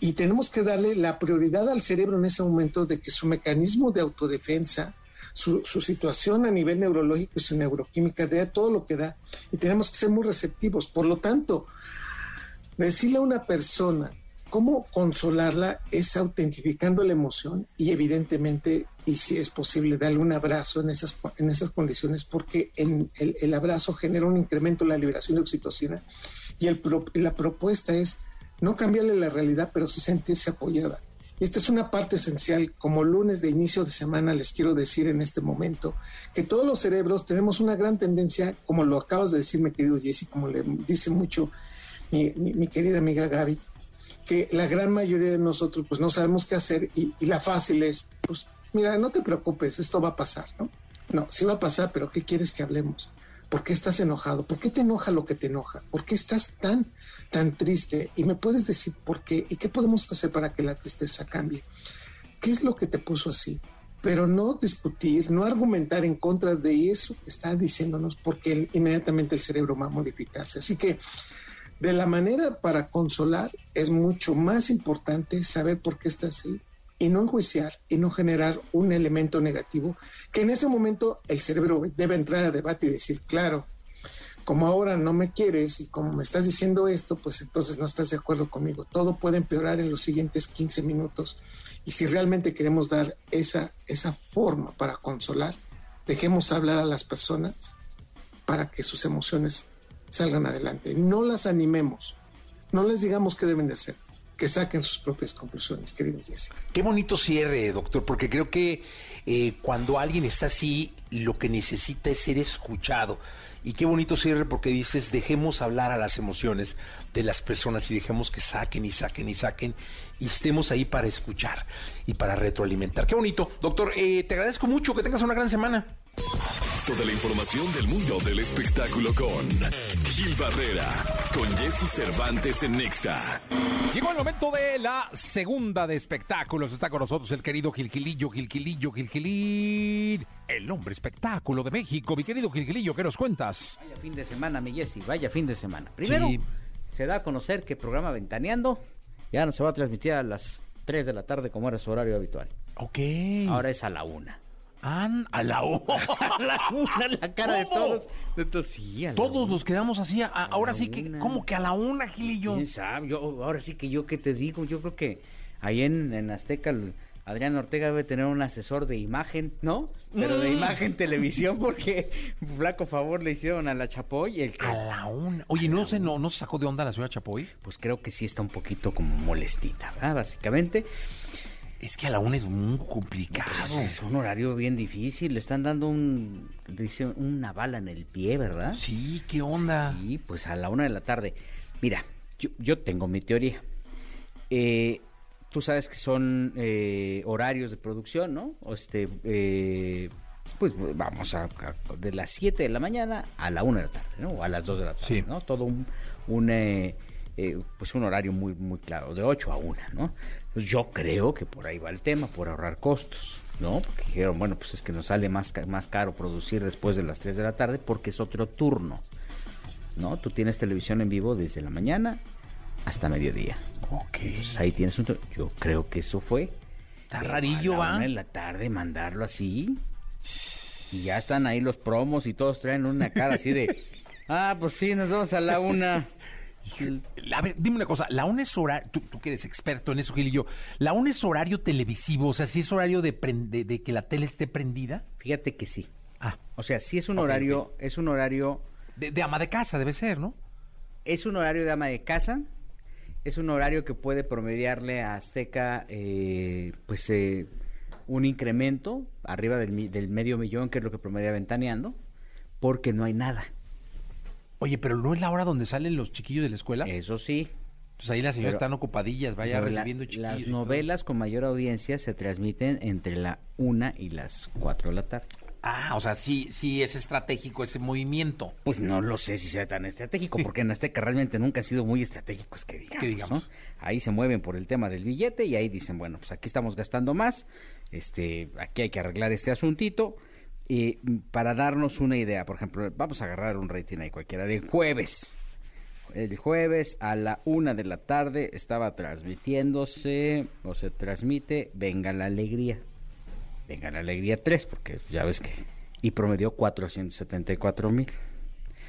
Y tenemos que darle la prioridad al cerebro en ese momento de que su mecanismo de autodefensa, su, situación a nivel neurológico y su neuroquímica dé todo lo que da. Y tenemos que ser muy receptivos. Por lo tanto, decirle a una persona cómo consolarla es autentificando la emoción y evidentemente y si es posible darle un abrazo en esas, en esas condiciones porque en el, abrazo genera un incremento en la liberación de oxitocina y, el, la propuesta es no cambiarle la realidad pero sí sentirse apoyada. Y esta es una parte esencial, como lunes de inicio de semana les quiero decir en este momento, que todos los cerebros tenemos una gran tendencia, como lo acabas de decir mi querido Jesse, como le dice mucho mi, querida amiga Gaby, que la gran mayoría de nosotros pues no sabemos qué hacer y, y la fácil es, pues mira, no te preocupes, esto va a pasar, ¿no? No, sí va a pasar, pero ¿qué quieres que hablemos? ¿Por qué estás enojado? ¿Por qué te enoja lo que te enoja? ¿Por qué estás tan, tan triste? Y me puedes decir por qué y qué podemos hacer para que la tristeza cambie. ¿Qué es lo que te puso así? Pero no discutir, no argumentar en contra de eso que está diciéndonos, porque inmediatamente el cerebro va a modificarse. Así que de la manera para consolar es mucho más importante saber por qué está así y no enjuiciar y no generar un elemento negativo, que en ese momento el cerebro debe entrar a debate y decir, claro, como ahora no me quieres y como me estás diciendo esto, pues entonces no estás de acuerdo conmigo. Todo puede empeorar en los siguientes 15 minutos. Y si realmente queremos dar esa, esa forma para consolar, dejemos hablar a las personas para que sus emociones salgan adelante. No las animemos, no les digamos qué deben de hacer que saquen sus propias conclusiones, querido Jesse. Qué bonito cierre, doctor, porque creo que eh, cuando alguien está así, lo que necesita es ser escuchado. Y qué bonito cierre porque dices, dejemos hablar a las emociones de las personas y dejemos que saquen y saquen y saquen y estemos ahí para escuchar y para retroalimentar. Qué bonito. Doctor, eh, te agradezco mucho, que tengas una gran semana. Toda la información del mundo del espectáculo con Gil Barrera, con Jesse Cervantes en Nexa. Llegó el momento de la segunda de espectáculos. Está con nosotros el querido Gilquilillo, Gilquilillo, Gilquilín. El hombre espectáculo de México. Mi querido Gilquilillo, ¿qué nos cuentas? Vaya fin de semana, mi Jesse, vaya fin de semana. Primero, se da a conocer que el programa Ventaneando ya no se va a transmitir a las 3 de la tarde como era su horario habitual. Ok. Ahora es a la una. a la una. [laughs] a la una, la cara de todos. sí, todos nos quedamos así. ahora sí que, ¿cómo que a la una, Gilillo? ¿Quién sabe? Yo, ahora sí que yo, ¿qué te digo? Yo creo que ahí en, en Azteca Adrián Ortega debe tener un asesor de imagen, ¿no? Pero de mm. imagen televisión, porque flaco favor le hicieron a la Chapoy. El A la una. Oye, ¿no se, no, ¿no se sacó de onda la señora Chapoy? Pues creo que sí está un poquito como molestita, ¿verdad? Básicamente. Es que a la una es muy complicado. Pues es un horario bien difícil. Le están dando un, una bala en el pie, ¿verdad? Sí, ¿qué onda? Sí, pues a la una de la tarde. Mira, yo, yo tengo mi teoría. Eh, tú sabes que son eh, horarios de producción, ¿no? Este, eh, pues vamos a, de las 7 de la mañana a la 1 de la tarde, ¿no? O a las 2 de la tarde, sí. ¿no? Todo un, un eh, pues un horario muy, muy claro, de 8 a 1, ¿no? Pues yo creo que por ahí va el tema, por ahorrar costos, ¿no? Porque dijeron, bueno, pues es que nos sale más, más caro producir después de las 3 de la tarde porque es otro turno, ¿no? Tú tienes televisión en vivo desde la mañana hasta mediodía. Ok. Entonces ahí tienes un... Yo creo que eso fue. Está rarillo, va. en la tarde mandarlo así. Y ya están ahí los promos y todos traen una cara así de... [laughs] Ah, pues sí, nos vamos a la una. A ver, dime una cosa, la una es horario, tú, que eres experto en eso, Gil y yo, ¿la una es horario televisivo? O sea, ¿sí es horario de, de, que la tele esté prendida? Fíjate que sí. Ah. O sea, sí es un horario, es un horario... De, de, ama de casa debe ser, ¿no? Es un horario de ama de casa, es un horario que puede promediarle a Azteca eh, pues eh, un incremento arriba del, del, medio millón, que es lo que promedia Ventaneando, porque no hay nada. Oye, pero no es la hora donde salen los chiquillos de la escuela. Eso sí. Pues ahí las señoras están ocupadillas, vaya la- recibiendo chiquillos. las novelas con mayor audiencia se transmiten entre la una y las 4 de la tarde. Ah, o sea, sí, sí es estratégico ese movimiento. Pues no lo sé si sea tan estratégico, porque en Azteca realmente nunca han sido muy estratégicos, que digamos. Que digamos. ¿no? Ahí se mueven por el tema del billete y ahí dicen, bueno, pues aquí estamos gastando más, este, aquí hay que arreglar este asuntito. Y mm, para darnos una idea, por ejemplo, vamos a agarrar un rating ahí cualquiera de jueves. El jueves a la una de la tarde estaba transmitiéndose, o se transmite, Venga la Alegría. Venga la Alegría 3, porque ya ves que... Y promedió 474 mil.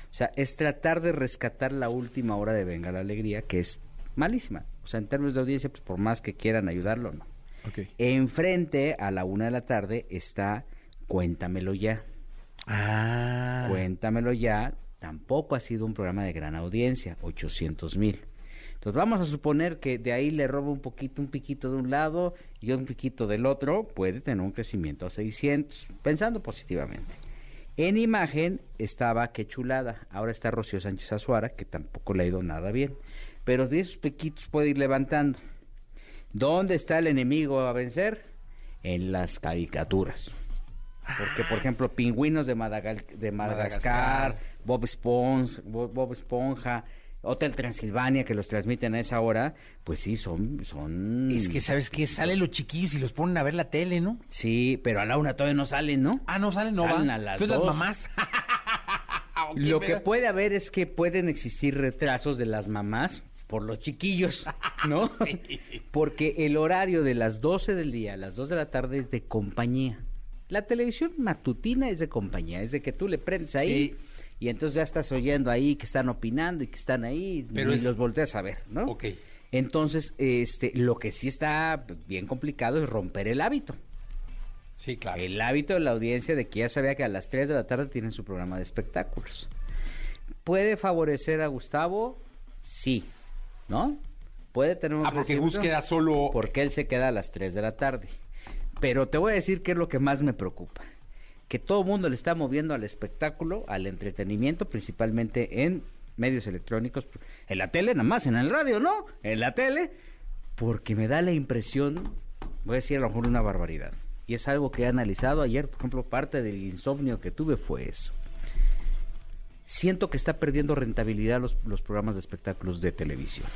O sea, es tratar de rescatar la última hora de Venga la Alegría, que es malísima. O sea, en términos de audiencia, pues por más que quieran ayudarlo, no. Ok. Enfrente, a la una de la tarde, está Cuéntamelo ya. Ah. Cuéntamelo ya, tampoco ha sido un programa de gran audiencia, 800 mil. Entonces vamos a suponer que de ahí le roba un poquito, un piquito de un lado y un piquito del otro, puede tener un crecimiento a 600, pensando positivamente. En imagen estaba Qué chulada, ahora está Rocío Sánchez Azuara, que tampoco le ha ido nada bien, pero de esos piquitos puede ir levantando. ¿Dónde está el enemigo a vencer? En las caricaturas. Porque, por ejemplo, Pingüinos de, Madagal- de Madagascar, Madagascar. Bob, Esponja, Bob, Bob Esponja, Hotel Transilvania, que los transmiten a esa hora, pues sí, son... son Es que, ¿sabes qué? Salen los chiquillos y los ponen a ver la tele, ¿no? Sí, pero a la una todavía no salen, ¿no? Ah, no salen, no Salen van. a las Entonces dos. las mamás. [laughs] Ok, Lo que puede haber es que pueden existir retrasos de las mamás por los chiquillos, [laughs] ¿no? Porque el horario de las 12 del día a las 2 de la tarde es de compañía. La televisión matutina es de compañía, es de que tú le prendes ahí Sí. Y entonces ya estás oyendo ahí que están opinando y que están ahí Pero y es- los volteas a ver, ¿no? Ok. Entonces, este, lo que sí está bien complicado es romper el hábito. Sí, claro. El hábito de la audiencia de que ya sabía que a las 3 de la tarde tienen su programa de espectáculos. ¿Puede favorecer a Gustavo? Sí. ¿No? Puede tener un Ah, porque Gus queda solo. Porque él se queda a las 3 de la tarde. Pero te voy a decir qué es lo que más me preocupa. Que todo el mundo le está moviendo al espectáculo, al entretenimiento, principalmente en medios electrónicos. En la tele, nada más, en el radio, ¿no? En la tele. Porque me da la impresión, voy a decir a lo mejor una barbaridad. Y es algo que he analizado ayer, por ejemplo, parte del insomnio que tuve fue eso. Siento que está perdiendo rentabilidad los, los programas de espectáculos de televisión.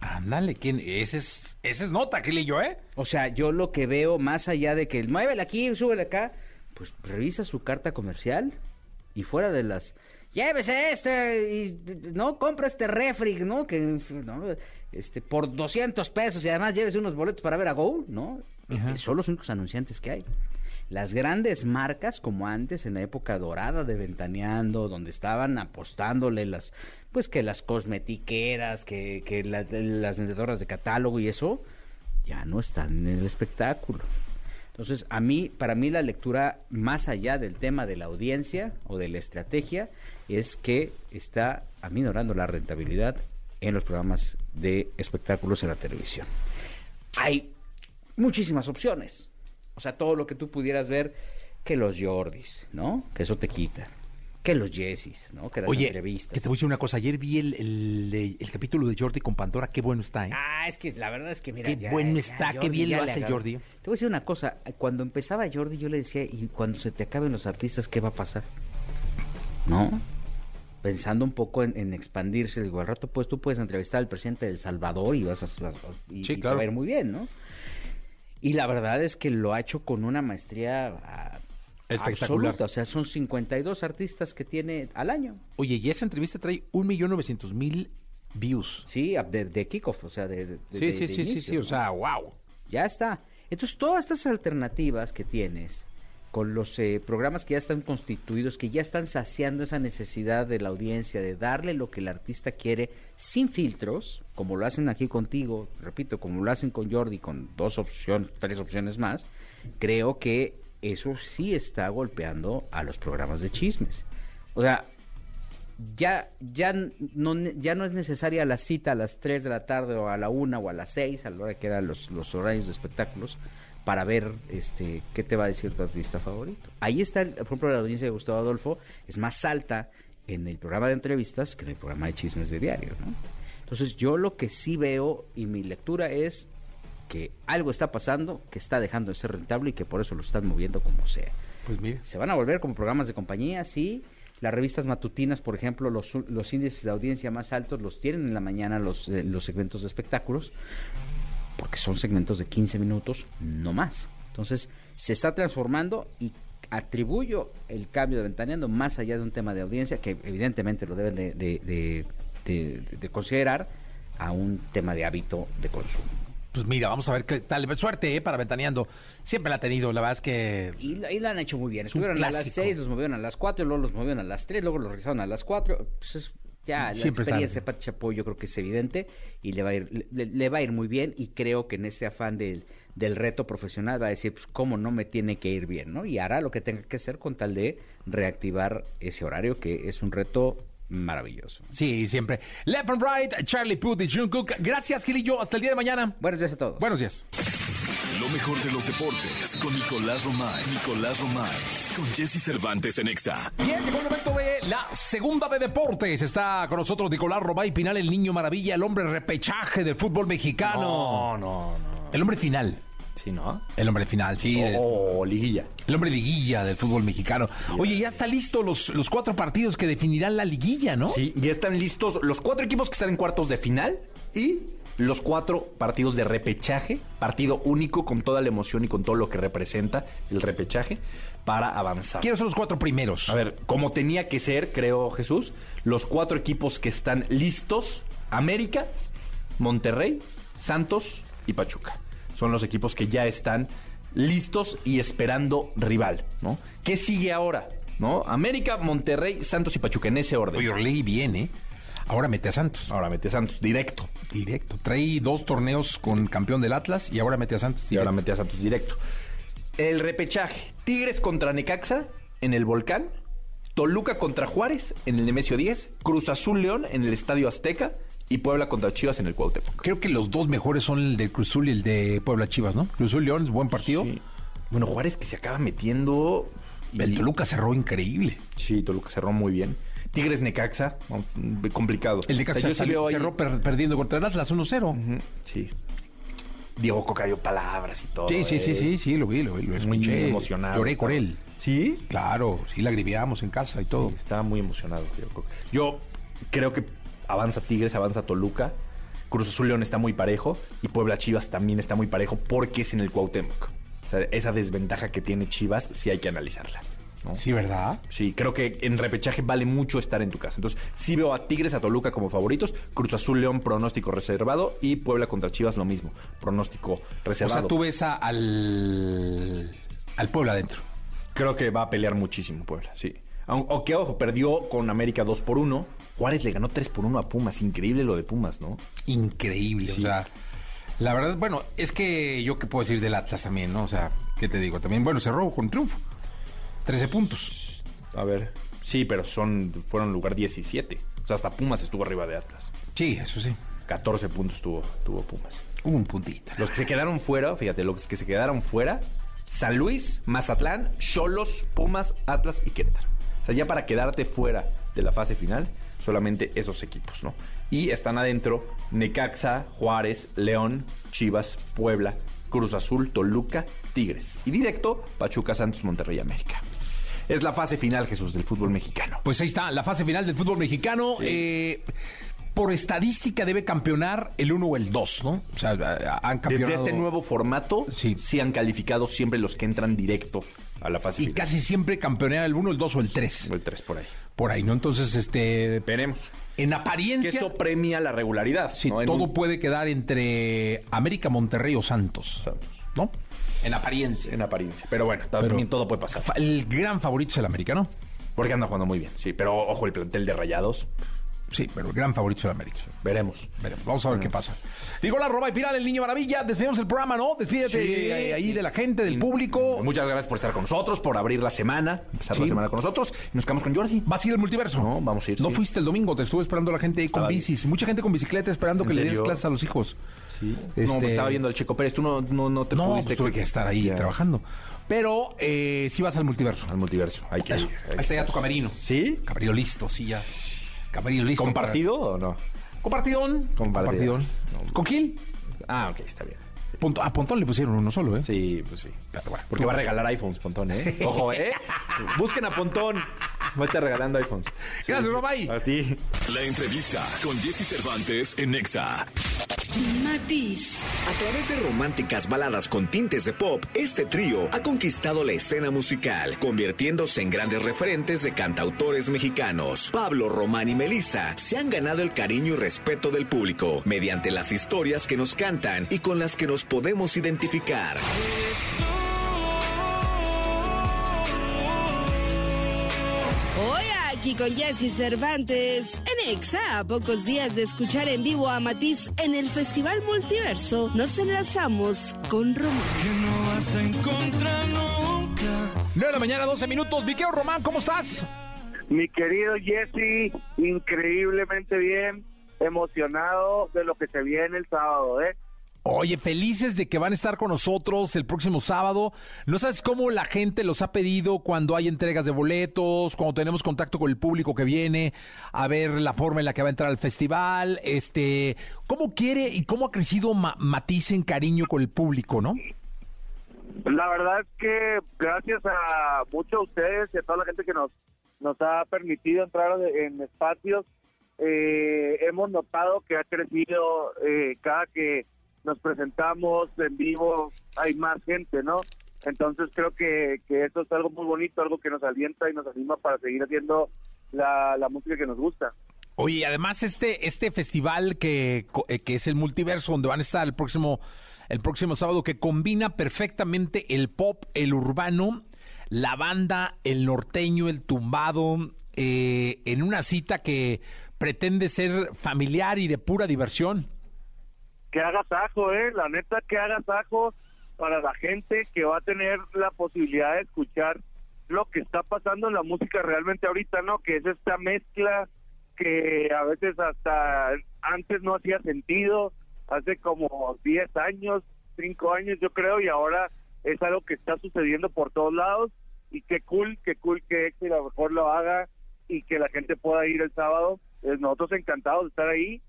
Ándale, ¿quién? Ese es, ese es nota, ¿qué leí yo, eh? O sea, yo lo que veo más allá de que muévele aquí, súbele acá, pues revisa su carta comercial y fuera de las llévese este y no compra este refri, ¿no? Que no, este por 200 pesos y además llévese unos boletos para ver a Go, ¿no? Ajá. Son los únicos anunciantes que hay. Las grandes marcas como antes en la época dorada de Ventaneando, donde estaban apostándole las pues que las cosmetiqueras, que, que la- las vendedoras de catálogo y eso, ya no están en el espectáculo. Entonces, a mí, para mí la lectura, más allá del tema de la audiencia o de la estrategia, es que está aminorando la rentabilidad en los programas de espectáculos en la televisión. Hay muchísimas opciones. O sea, todo lo que tú pudieras ver, que los Jordis, ¿no? Que eso te quita. Que los Jessys, ¿no? Que las Oye, entrevistas. que te voy a decir una cosa. Ayer vi el, el, de- el capítulo de Jordi con Pandora. Qué bueno está, ¿eh? Ah, es que la verdad es que mira, Qué bueno está, qué bien ya lo hace. Jordi. Te voy a decir una cosa, cuando empezaba Jordi yo le decía, y cuando se te acaben los artistas, ¿qué va a pasar? ¿No? Pensando un poco en, en expandirse, digo, al rato pues tú puedes entrevistar al presidente de El Salvador y vas a, y, Sí, y te claro. va a ir muy bien, ¿no? Y la verdad es que lo ha hecho con una maestría ah, Espectacular. absoluta, o sea, son 52 artistas que tiene al año. Oye, y esa entrevista trae un millón novecientos mil views. Sí, de, de kickoff, o sea, de, de- Sí, de- sí, sí, sí, inicio, sí. O ¿no? sea, wow. Ya está. Entonces, todas estas alternativas que tienes con los eh, programas que ya están constituidos, que ya están saciando esa necesidad de la audiencia, de darle lo que el artista quiere sin filtros, como lo hacen aquí contigo, repito, como lo hacen con Jordi, con dos opciones, tres opciones más, creo que eso sí está golpeando a los programas de chismes. O sea, ya, ya, no, ya no es necesaria la cita a las 3 de la tarde o a la 1 o a las 6, a la hora que eran los, los horarios de espectáculos, para ver este qué te va a decir tu artista favorito. Ahí está, por ejemplo, la audiencia de Gustavo Adolfo es más alta en el programa de entrevistas que en el programa de chismes de diario, ¿no? Entonces yo lo que sí veo y mi lectura es que algo está pasando, que está dejando de ser rentable y que por eso lo están moviendo como sea. Pues mira. Se van a volver como programas de compañía, sí. Las revistas matutinas, por ejemplo, los, los índices de audiencia más altos los tienen en la mañana los, eh, los segmentos de espectáculos, porque son segmentos de 15 minutos, no más. Entonces, se está transformando y atribuyo el cambio de Ventaneando más allá de un tema de audiencia, que evidentemente lo deben de, de- de- de- de considerar, a un tema de hábito de consumo. Pues mira, vamos a ver qué tal. Suerte, ¿eh? Para Ventaneando. Siempre la ha tenido, la verdad es que... Y, la- y la han hecho muy bien. Estuvieron a las clásico. 6, los movieron a las 4, luego los movieron a las 3, luego los regresaron a las 4. Pues es- ya la Siempre experiencia de. Pati Chapoy yo creo que es evidente y le va a ir, le, le va a ir muy bien y creo que en ese afán del, del reto profesional va a decir, pues cómo no me tiene que ir bien, ¿no? Y hará lo que tenga que hacer con tal de reactivar ese horario que es un reto maravilloso. Sí, siempre. Left and Right, Charlie Puth y Jungkook. Gracias, Gilillo. Hasta el día de mañana. Buenos días a todos. Buenos días. Lo mejor de los deportes con Nicolás Romay. Nicolás Romay. Con Jesse Cervantes en Exa. Bien, llegó el momento de la segunda de deportes. Está con nosotros Nicolás Robay Pinal, el niño maravilla, el hombre repechaje del fútbol mexicano. No, no, no. El hombre final. Sí, ¿no? El hombre final, sí. el- O liguilla. El hombre liguilla del fútbol mexicano. Oye, ya está listo los, los cuatro partidos que definirán la liguilla, ¿no? Sí, ya están listos los cuatro equipos que están en cuartos de final y los cuatro partidos de repechaje, partido único con toda la emoción y con todo lo que representa el repechaje para avanzar. ¿Quiénes son los cuatro primeros? A ver, como tenía que ser, creo Jesús, los cuatro equipos que están listos, América, Monterrey, Santos y Pachuca. Son los equipos que ya están listos y esperando rival, ¿no? ¿Qué sigue ahora? ¿No? América, Monterrey, Santos y Pachuca, en ese orden. Oye, Orlegui viene. Ahora mete a Santos. Ahora mete a Santos directo. Directo. Trae dos torneos con campeón del Atlas y ahora mete a Santos. Y ahora mete a Santos directo. El repechaje. Tigres contra Necaxa en el Volcán. Toluca contra Juárez en el Nemesio 10. Cruz Azul León en el Estadio Azteca. Y Puebla contra Chivas en el Cuauhtémoc. Creo que los dos mejores son el de Cruzul y el de Puebla Chivas, ¿no? Cruzul León buen partido. Sí. Bueno, Juárez que se acaba metiendo. y- El Toluca cerró increíble. Sí, Toluca cerró muy bien. Tigres Necaxa, mm, complicado. El de O sea, veo ahí- cerró per- perdiendo contra el Atlas 1-0. Ujú, Sí. Diego Coca dio palabras y todo. Sí, sí, sí, eh. sí, sí, lo vi, lo vi, lo Muy escuché. emocionado. Lloré con él. ¿Sí? Claro, sí, la agriviamos en casa y todo. Estaba muy emocionado. Diego Coca. Yo creo que avanza Tigres, avanza Toluca. Cruz Azul León está muy parejo. Y Puebla Chivas también está muy parejo porque es en el Cuauhtémoc. O sea, esa desventaja que tiene Chivas sí hay que analizarla. ¿no? Sí, ¿verdad? Sí, creo que en repechaje vale mucho estar en tu casa. Entonces, sí veo a Tigres, a Toluca como favoritos, Cruz Azul León pronóstico reservado y Puebla contra Chivas lo mismo, pronóstico O reservado. sea, tú ves a- al, al Puebla adentro. Creo que va a pelear muchísimo Puebla, sí. Aun- Aunque, ojo, perdió con América 2 por 1. Juárez le ganó 3 por 1 a Pumas. Increíble lo de Pumas, ¿no? Increíble, Sí. o sea... La verdad, bueno, es que yo qué puedo decir del Atlas también, ¿no? O sea, ¿qué te digo? También, bueno, cerró con triunfo. 13 puntos. A ver. Sí, pero son fueron lugar 17. O sea, hasta Pumas estuvo arriba de Atlas. Sí, eso sí. 14 puntos tuvo, tuvo Pumas. Hubo un puntito. Los que se quedaron fuera, fíjate, los que se quedaron fuera, San Luis, Mazatlán, Cholos, Pumas, Atlas y Querétaro. O sea, ya para quedarte fuera de la fase final, solamente esos equipos, ¿no? Y están adentro Necaxa, Juárez, León, Chivas, Puebla, Cruz Azul, Toluca, Tigres. Y directo, Pachuca, Santos, Monterrey, América. Es la fase final, Jesús, del fútbol mexicano. Pues ahí está, la fase final del fútbol mexicano. eh, por estadística debe campeonar el 1 o el 2, ¿no? O sea, han Desde campeonado... este nuevo formato, Sí. sí. han calificado siempre los que entran directo a la fase Y final. casi siempre campeonea el 1, el 2 o el 3. O el 3 por ahí. Por ahí, ¿no? Entonces, este... Veremos. En Que apariencia... eso premia la regularidad. Sí, todo un- puede quedar entre América, Monterrey o Santos. Santos. ¿No? En apariencia. En apariencia. Pero bueno, también Pero- todo puede pasar. El gran favorito es el América, ¿no? Porque anda jugando muy bien. Sí, pero ojo, el plantel de rayados. Sí, pero el gran favorito es el América. Veremos. Veremos, vamos a ver qué pasa. Nicolás Roba y Piral, el niño maravilla. Despedimos el programa, ¿no? Despídete Sí. ahí de la gente, del público. Muchas gracias por estar con nosotros, por abrir la semana, empezar Sí. la semana con nosotros. Y nos quedamos con Jordi. ¿Vas a ir al multiverso? No, vamos a ir, No sí. fuiste el domingo, te estuve esperando la gente ahí con Estaba bien. bicis. Mucha gente con bicicleta esperando ¿En que le serio? clases a los hijos. Sí. Este- No, pues estaba viendo al Checo Pérez. Tú no, no, no te no, pudiste... pues tuve que estar ahí Ya. trabajando. Pero eh, sí vas al multiverso. Al multiverso. Hay que. Ahí está ya tu camerino. ¿Sí? Camerino listo, sí, ya. Camerino listo. ¿Compartido o no? Compartidón. Compartidón. ¿Con quién? Ah, ok, está bien. Ponto- a Pontón le pusieron uno solo, ¿eh? Sí, pues sí. Pero bueno, Porque va a regalar iPhones, Pontón, ¿eh? [laughs] Ojo, ¿eh? Busquen a Pontón. Va a estar regalando iPhones. Gracias, Romay. A ti. La entrevista con Jesse Cervantes en Nexa. Matiz. A través de románticas baladas con tintes de pop, este trío ha conquistado la escena musical, convirtiéndose en grandes referentes de cantautores mexicanos. Pablo, Román y Melissa se han ganado el cariño y respeto del público mediante las historias que nos cantan y con las que nos podemos identificar. Aquí con Jesse Cervantes. En Exa, a pocos días de escuchar en vivo a Matiz en el Festival Multiverso, nos enlazamos con Román. 9 de la mañana, 12 minutos. Viqueo Román, ¿cómo estás? Mi querido Jesse, increíblemente bien, emocionado de lo que se viene el sábado, ¿eh? Oye, felices de que van a estar con nosotros el próximo sábado. No sabes cómo la gente los ha pedido cuando hay entregas de boletos, cuando tenemos contacto con el público que viene a ver la forma en la que va a entrar al festival. Este, ¿cómo quiere y cómo ha crecido Ma- Matiz en cariño con el público, no? La verdad es que gracias a muchos de ustedes y a toda la gente que nos, nos ha permitido entrar en espacios, eh, hemos notado que ha crecido eh, cada que nos presentamos en vivo, hay más gente, ¿no? Entonces creo que, que eso es algo muy bonito, algo que nos alienta y nos anima para seguir haciendo la, la música que nos gusta. Oye, además este, este festival que, eh, que es el multiverso, donde van a estar el próximo, el próximo sábado, que combina perfectamente el pop, el urbano, la banda, el norteño, el tumbado, eh, en una cita que pretende ser familiar y de pura diversión. Que hagas ajo, eh, la neta que hagas ajo para la gente que va a tener la posibilidad de escuchar lo que está pasando en la música realmente ahorita, ¿no? Que es esta mezcla que a veces hasta antes no hacía sentido, hace como 10 años, 5 años yo creo, y ahora es algo que está sucediendo por todos lados y qué cool, qué cool que Exe a lo mejor lo haga y que la gente pueda ir el sábado. Eh, nosotros encantados de estar ahí,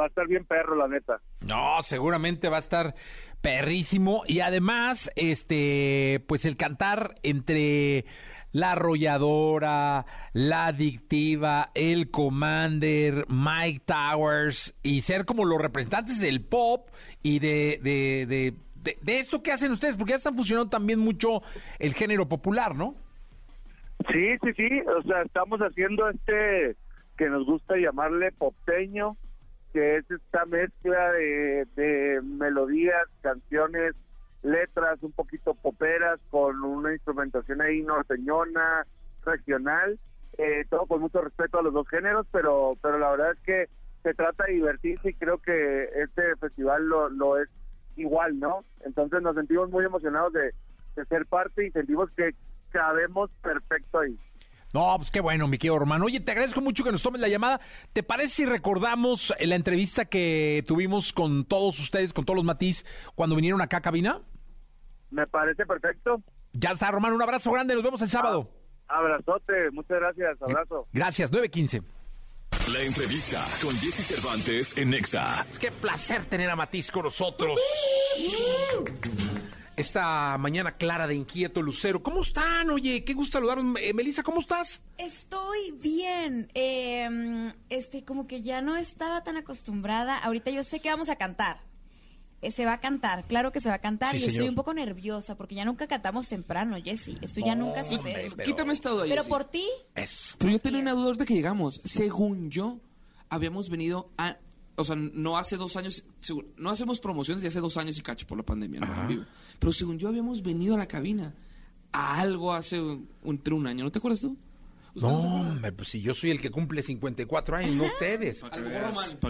va a estar bien perro la neta. No, seguramente va a estar perrísimo y además, este, pues el cantar entre la arrolladora, la adictiva, el Commander, Mike Towers y ser como los representantes del pop y de, de, de, de- de esto que hacen ustedes, porque ya están funcionando también mucho el género popular, ¿no? Sí, sí, sí, o sea, estamos haciendo este que nos gusta llamarle popteño, que es esta mezcla de, melodías, canciones, letras un poquito poperas con una instrumentación ahí norteñona, regional, eh, todo con mucho respeto a los dos géneros, pero pero la verdad es que se trata de divertirse y creo que este festival lo, lo es igual, ¿no? Entonces nos sentimos muy emocionados de, de ser parte y sentimos que cabemos perfecto ahí. No, pues qué bueno, mi querido hermano. Oye, te agradezco mucho que nos tomes la llamada. ¿Te parece si recordamos la entrevista que tuvimos con todos ustedes, con todos los matiz, cuando vinieron acá a cabina? Me parece perfecto. Ya está, Román, un abrazo grande, nos vemos el sábado. Abrazote, muchas gracias, abrazo. Gracias, 915. La entrevista con Jesse Cervantes en Nexa. Qué placer tener a Matiz con nosotros. Esta mañana clara de inquieto Lucero. ¿Cómo están? Oye, qué gusto saludaros. Eh, Melissa, ¿cómo estás? Estoy bien. Eh, este, como que ya no estaba tan acostumbrada. Ahorita yo sé que vamos a cantar. Eh, se va a cantar, claro que se va a cantar. Sí, y señor. estoy un poco nerviosa porque ya nunca cantamos temprano, Jessy. Esto ya nunca sucede. Quítame esta duda. Pero Jessy. por ti, Eso. Pero yo tenía una duda ahorita que llegamos. Según yo, habíamos venido a. O sea, no hace dos años. según- no hacemos promociones de hace dos años y cacho por la pandemia, ¿no? En vivo. Pero según yo, habíamos venido a la cabina a algo hace un, entre un año. ¿No te acuerdas tú? No, hombre, pues si yo soy el que cumple 54 años, no ustedes. Para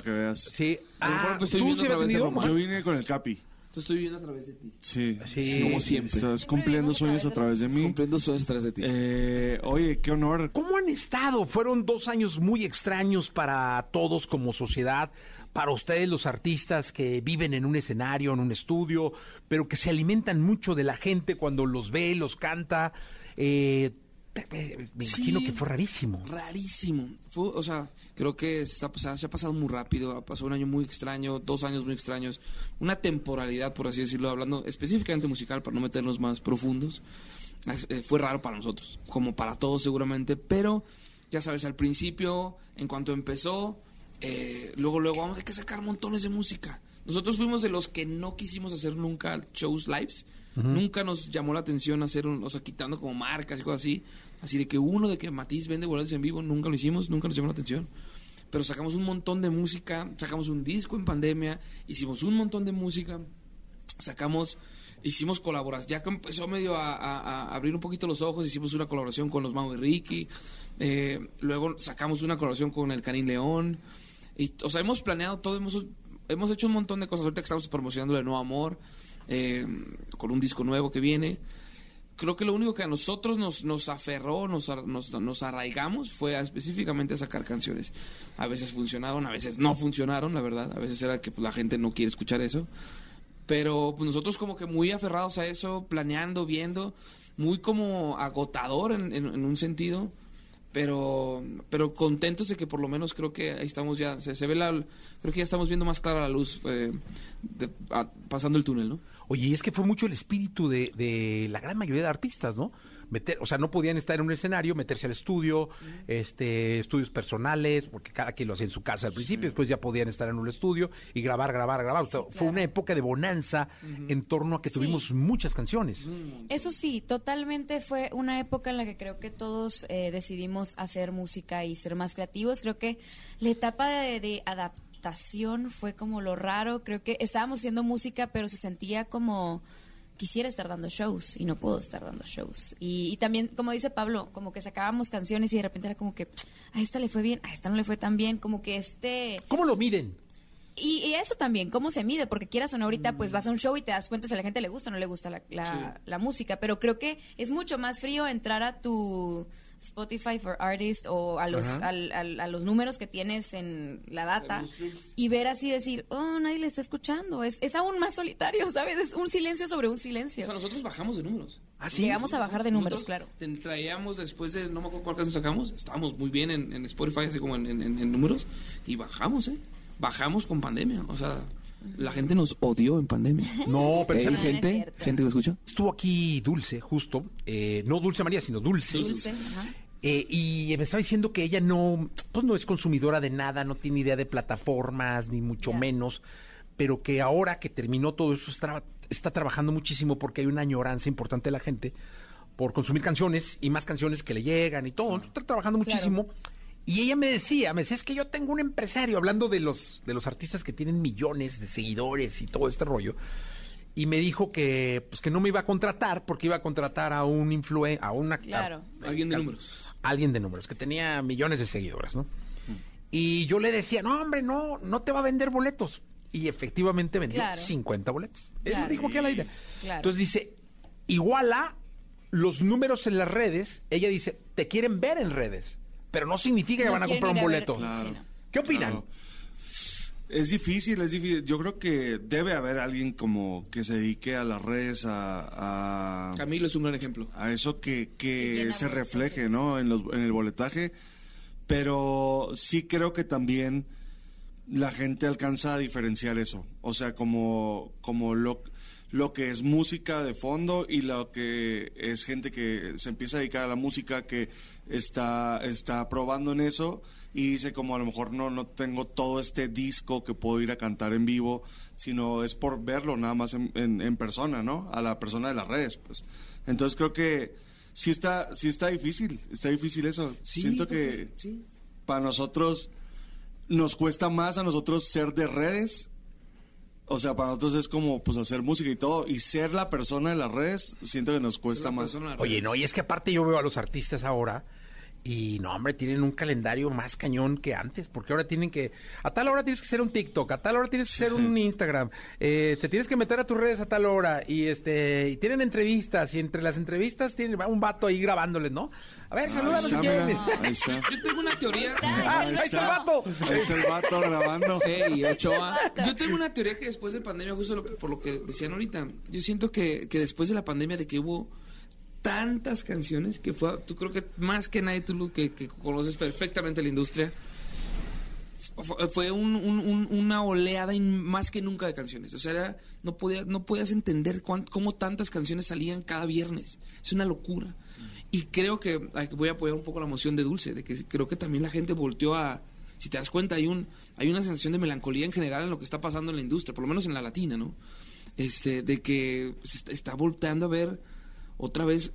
que veas. Sí. Ah, me estoy ¿tú viendo sí otra habías vez de venido, Román. Yo vine con el Capi. Estoy viendo a través de ti. Sí. Sí. Como siempre. Estás cumpliendo sueños a través de mí. Cumpliendo sueños a través de ti. Eh, oye, qué honor. ¿Cómo han estado? Fueron dos años muy extraños para todos como sociedad, para ustedes los artistas que viven en un escenario, en un estudio, pero que se alimentan mucho de la gente cuando los ve, los canta. Eh, me imagino Sí. que fue rarísimo. Rarísimo. Fue, o sea, creo que está, se ha pasado muy rápido. Ha pasado un año muy extraño, dos años muy extraños. Una temporalidad, por así decirlo, hablando específicamente musical, para no meternos más profundos. Eh, fue raro para nosotros, como para todos seguramente. Pero, ya sabes, al principio, en cuanto empezó, eh, luego, luego, vamos, hay que sacar montones de música. Nosotros fuimos de los que no quisimos hacer nunca shows lives. Nunca nos llamó la atención hacer, un, o sea, quitando como marcas y cosas así. Así de que uno de que Matiz vende boletos en vivo, nunca lo hicimos, nunca nos llamó la atención. Pero sacamos un montón de música, sacamos un disco en pandemia, hicimos un montón de música, sacamos, hicimos colaboraciones. Ya que empezó medio a, abrir un poquito los ojos, hicimos una colaboración con los Mau y Ricky. eh, luego sacamos una colaboración con el Canín León. Y, o sea, hemos planeado todo, hemos, hemos hecho un montón de cosas. Ahorita que estamos promocionando el nuevo amor, eh, con un disco nuevo que viene. Creo que lo único que a nosotros nos, nos aferró, nos, nos, arraigamos, fue a- específicamente a sacar canciones. A veces funcionaron, a veces no funcionaron, la verdad. A veces era que pues, la gente no quiere escuchar eso. Pero pues, nosotros como que muy aferrados a eso, planeando, viendo, muy como agotador en un sentido, pero pero contentos de que por lo menos creo que ahí estamos ya, se, se ve la, creo que ya estamos viendo más clara la luz eh, de- a- pasando el túnel, ¿no? Oye, y es que fue mucho el espíritu de, de la gran mayoría de artistas, ¿no? Meter, o sea, no podían estar en un escenario, meterse al estudio, este, estudios personales, porque cada quien lo hacía en su casa al principio, después ya podían estar en un estudio y grabar, grabar, grabar. O sea, Fue una época de bonanza en torno a que tuvimos muchas canciones. Eso sí, totalmente fue una época en la que creo que todos eh, decidimos hacer música y ser más creativos. Creo que la etapa de, de adaptación fue como lo raro. Creo que estábamos haciendo música, pero se sentía como quisiera estar dando shows y no puedo estar dando shows. Y, y también, como dice Pablo, como que sacábamos canciones y de repente era como que a esta le fue bien, a esta no le fue tan bien, como que este... ¿Cómo lo miden? Y, y eso también, ¿cómo se mide? Porque quieras o no, ahorita pues vas a un show y te das cuenta si a la gente le gusta o no le gusta la, la- la música. Pero creo que es mucho más frío entrar a tu Spotify for Artist o a los, al- al- a los números que tienes en la data y ver así decir, oh, nadie le está escuchando. Es, es aún más solitario, [laughs] ¿sabes? Es un silencio sobre un silencio. O sea, nosotros bajamos de números. Llegamos a bajar de números, claro. Traíamos después de, no me acuerdo cuál canción sacamos, estábamos muy bien en, en Spotify, así como en- en números, y bajamos, ¿eh? Bajamos con pandemia, o sea, la gente nos odió en pandemia. [laughs] No, pero ¿Eh? gente, gente que escucha. Estuvo aquí Dulce, justo, eh, no Dulce María, sino Dulce. Dulce, ajá. Eh, y me estaba diciendo que ella no, pues no es consumidora de nada, no tiene idea de plataformas, ni mucho menos, pero que ahora que terminó todo eso está, está trabajando muchísimo porque hay una añoranza importante de la gente por consumir canciones y más canciones que le llegan y todo. Está trabajando muchísimo. Y ella me decía, me decía, es que yo tengo un empresario, hablando de los, de los artistas que tienen millones de seguidores y todo este rollo. Y me dijo que, pues, que no me iba a contratar porque iba a contratar a un influencer, a una... Claro. Alguien de números. Alguien de números, que tenía millones de seguidores, ¿no? Y yo le decía, no, hombre, no, no te va a vender boletos. Y efectivamente vendió Claro. 50 boletos. Eso Claro. dijo que al aire. Claro. Entonces dice, iguala los números en las redes. Ella dice, te quieren ver en redes, pero no significa que No van a comprar un boleto. Claro. Sí, no. ¿Qué opinan? Claro. Es difícil, es difícil. Yo creo que debe haber alguien como que se dedique a las redes, a... a- Camilo es un gran ejemplo. a eso que, que se refleje, ¿no? En, los, en el boletaje. Pero sí creo que también la gente alcanza a diferenciar eso. O sea, como, como lo, lo que es música de fondo y lo que es gente que se empieza a dedicar a la música, que está, está probando en eso y dice como a lo mejor no, no tengo todo este disco que puedo ir a cantar en vivo, sino es por verlo nada más en, en- en persona, ¿no? A la persona de las redes, pues. Entonces creo que sí está, sí está difícil, está difícil eso. Siento que sí. para nosotros nos cuesta más a nosotros ser de redes. O sea, para nosotros es como pues hacer música y todo. Y ser la persona de las redes, siento que nos cuesta más. Oye, no, y es que aparte yo veo a los artistas ahora Y no, hombre, tienen un calendario más cañón que antes, porque ahora tienen que, a tal hora tienes que hacer un TikTok, a tal hora tienes que hacer un Instagram, eh, te tienes que meter a tus redes a tal hora, y este, y tienen entrevistas, y entre las entrevistas tienen un vato ahí grabándoles, ¿no? A ver, salúdanos si está, quieren. mira, ahí está. Yo tengo una teoría. [laughs] Ah, ahí está el vato. Ahí está el vato grabando. Ey, Ochoa. Yo tengo una teoría que después de pandemia, justo lo que- por lo que decían ahorita, yo siento que, que después de la pandemia, de que hubo tantas canciones, que fue, tú creo que más que nadie, tú que, que conoces perfectamente la industria, fue- fue un- un- un- una oleada in- más que nunca de canciones. O sea, era- no, podía, no podías entender cuán- cómo tantas canciones salían cada viernes. Es una locura. Y creo que voy a apoyar un poco la emoción de Dulce, de que creo que también la gente volteó a... Si te das cuenta, hay, un, hay una sensación de melancolía en general en lo que está pasando en la industria, por lo menos en la latina, ¿no? Este, de que se está, está volteando a ver otra vez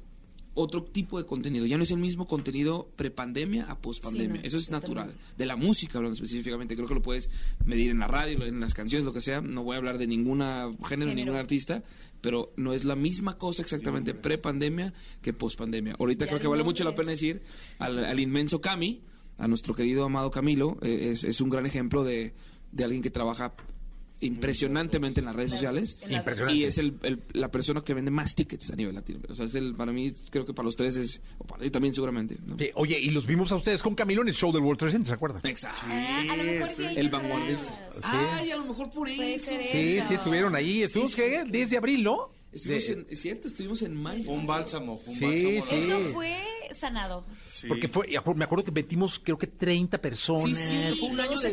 otro tipo de contenido. Ya no es el mismo contenido prepandemia a pospandemia. Sí, no, Eso es natural. De la música hablando específicamente. Creo que lo puedes medir en la radio, en las canciones, lo que sea. No voy a hablar de ninguna género, Género. ningún artista, pero no es la misma cosa exactamente prepandemia que pospandemia. Ahorita creo que vale mucho la pena decir al, al inmenso Cami, a nuestro querido amado Camilo, eh, es, es un gran ejemplo de, de alguien que trabaja impresionantemente en las redes sociales y es el, el- la persona que vende más tickets a nivel latino. O sea, es el, para mí, creo que para los tres es, o para ti también seguramente. ¿no? Sí, oye, y los vimos a ustedes con Camilo en el show del World Trade Center, ¿se acuerdan? Exacto. Ah, a lo mejor sí hay El vanguardista. Ay, a lo mejor por eso. Sí, sí, estuvieron ahí. Estuvimos, ¿qué? El 10 de abril, ¿no? Estuvimos De- en, es cierto, estuvimos en mayo. Fue un bálsamo, fue un Sí, bálsamo. sí. Eso fue sanado. Sí. Porque fue, me acuerdo que metimos creo que 30 personas. Sí, sí, fue un año después.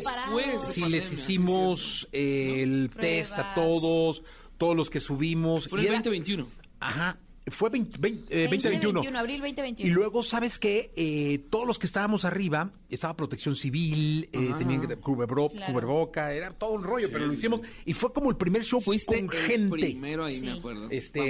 de Sí, pandemia, les hicimos eh, el Pruebas. test a todos, todos los que subimos. Fue en el era- 2021. Ajá, fue 20, 20, eh, 2021. 2021, abril 2021. Y luego, ¿sabes qué? Eh, todos los que estábamos arriba, estaba protección civil, eh, tenían Claro. cubreboca, era todo un rollo, pero lo hicimos. Y fue como el primer show Fuiste con el gente. primero ahí, me acuerdo. Este,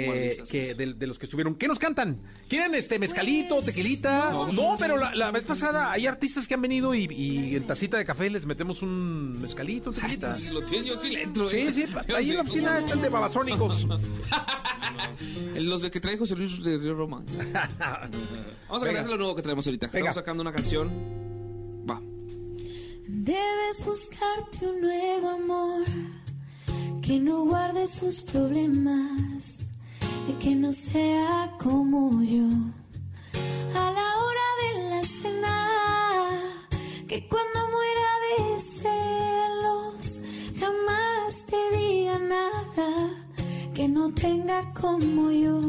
que pues. de, de los que estuvieron, ¿qué nos cantan? ¿Quieren este mezcalito, Pues, tequilita? no. No, pero la, la vez pasada hay artistas que han venido y, y en tacita de café les metemos un mezcalito, tequilita. Lo yo sí le entro. Sí, eh. sí, Yo ahí en la oficina ¿cómo está el de babasónicos. [laughs] Los de que trae José Luis de Río Roma. [laughs] Vamos a ganar lo nuevo que traemos ahorita. Venga. Estamos sacando una canción. Debes buscarte un nuevo amor que no guarde sus problemas y que no sea como yo. A la hora de la cena, que cuando muera de celos jamás te diga nada, que no tenga como yo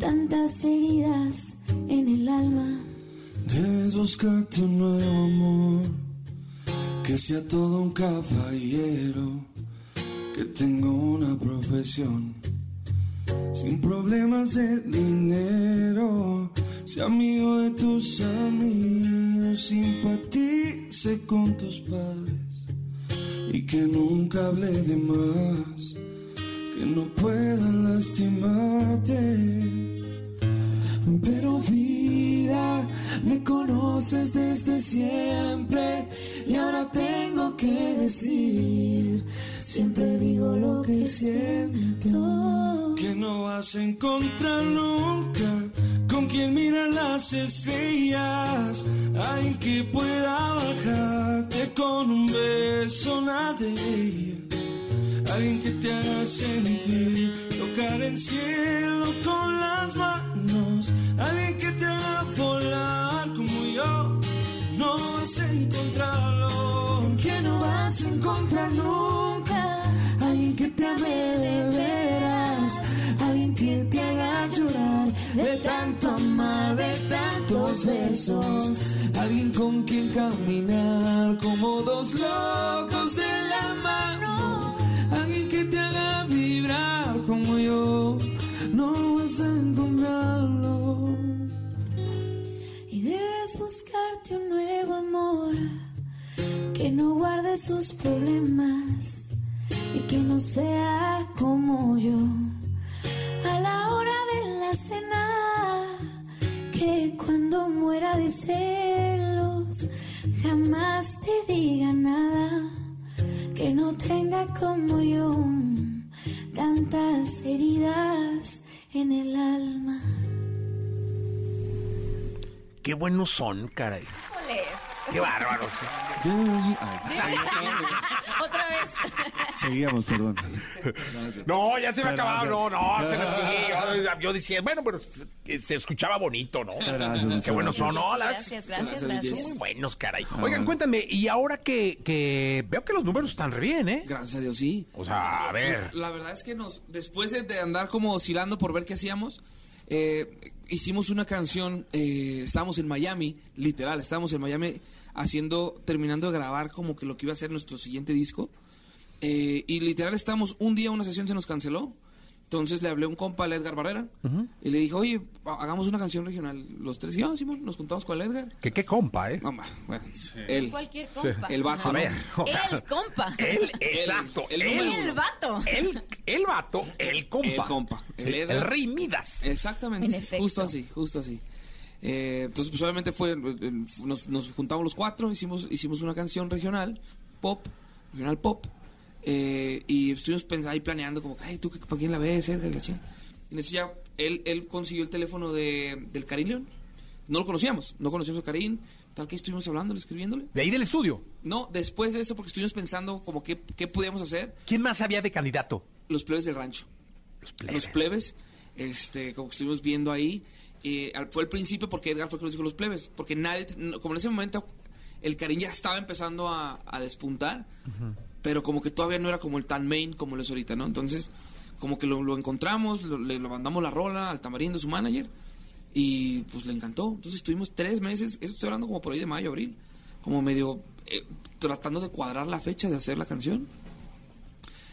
tantas heridas en el alma. Debes buscarte un nuevo amor, que sea todo un caballero, que tenga una profesión, sin problemas de dinero, sea amigo de tus amigos, simpatice con tus padres. Y que nunca hable de más, que no puedan lastimarte. Pero vida, me conoces desde siempre y ahora tengo que decir, siempre digo lo que siento. Que no vas a encontrar nunca con quien mira las estrellas, alguien que pueda bajarte con un beso, ellas. Alguien que te haga sentir, tocar el cielo con las manos. Alguien que te haga volar vas encontrarlo. que no vas a encontrar nunca. Alguien que te ame de veras, alguien que te haga llorar de tanto amar, de tantos besos. Alguien con quien caminar como dos locos de la mano. Buscarte un nuevo amor que no guarde sus problemas y que no sea como yo. A la hora de la cena, que cuando muera de celos, jamás te diga nada, que no tenga como yo tantas heridas en el alma. Qué buenos son, caray. Qué bárbaros. [laughs] Otra vez. Seguíamos, perdón. No, ya se me acabado. No, no, se me [laughs] yo, yo decía, bueno, pero se, se escuchaba bonito, ¿no? Muchas gracias, muchas Qué buenos son, gracias. ¿no? La- Gracias, gracias, son muy buenos, caray. Ah, Oigan, cuéntame, y ahora que, que veo que los números están re bien, ¿eh? Gracias a Dios, sí. O sea, a ver. La verdad es que nos, después de, de andar como oscilando por ver qué hacíamos, eh, hicimos una canción, eh, estábamos en Miami, literal, estábamos en Miami haciendo, terminando de grabar como que lo que iba a ser nuestro siguiente disco. Eh, y literal estábamos, un día una sesión se nos canceló. Entonces le hablé a un compa, al Edgar Barrera, y le dije, oye, ha- hagamos una canción regional. Los tres, y ah, Simón, nos juntamos con el Edgar. Que qué compa, ¿eh? No, ma, bueno, él, Cualquier compa. el vato. A ¿no? ver. o sea, El compa. Él, [laughs] exacto. el El vato. el, el vato, el compa. El compa. El El, Edgar. el rey Midas. Exactamente. En efecto. Justo así, justo así. Eh, entonces, pues obviamente fue, eh, nos, nos juntamos los cuatro, hicimos, hicimos una canción regional, pop, regional pop, eh, y estuvimos pensando ahí planeando como, ay, ¿tú para quién la ves, Edgar? La chingada. Y en eso ya, él, él consiguió el teléfono de, del Karim León. No lo conocíamos, no conocíamos a Karim, tal que estuvimos hablándole, escribiéndole. De ahí del estudio. No, después de eso, porque estuvimos pensando como qué, qué podíamos hacer, ¿Quién más había de candidato? los plebes del rancho Los plebes. los plebes, este, como que estuvimos viendo ahí, eh, fue el principio porque Edgar fue que nos dijo los plebes, porque nadie, como en ese momento el cariño ya estaba empezando a, a despuntar, pero como que todavía no era como el tan main como lo es ahorita, ¿no? Entonces, como que lo, lo encontramos, lo- le lo mandamos la rola al tamarindo, su manager, y pues le encantó. Entonces estuvimos tres meses, eso estoy hablando como por ahí de mayo, abril, como medio eh, tratando de cuadrar la fecha de hacer la canción.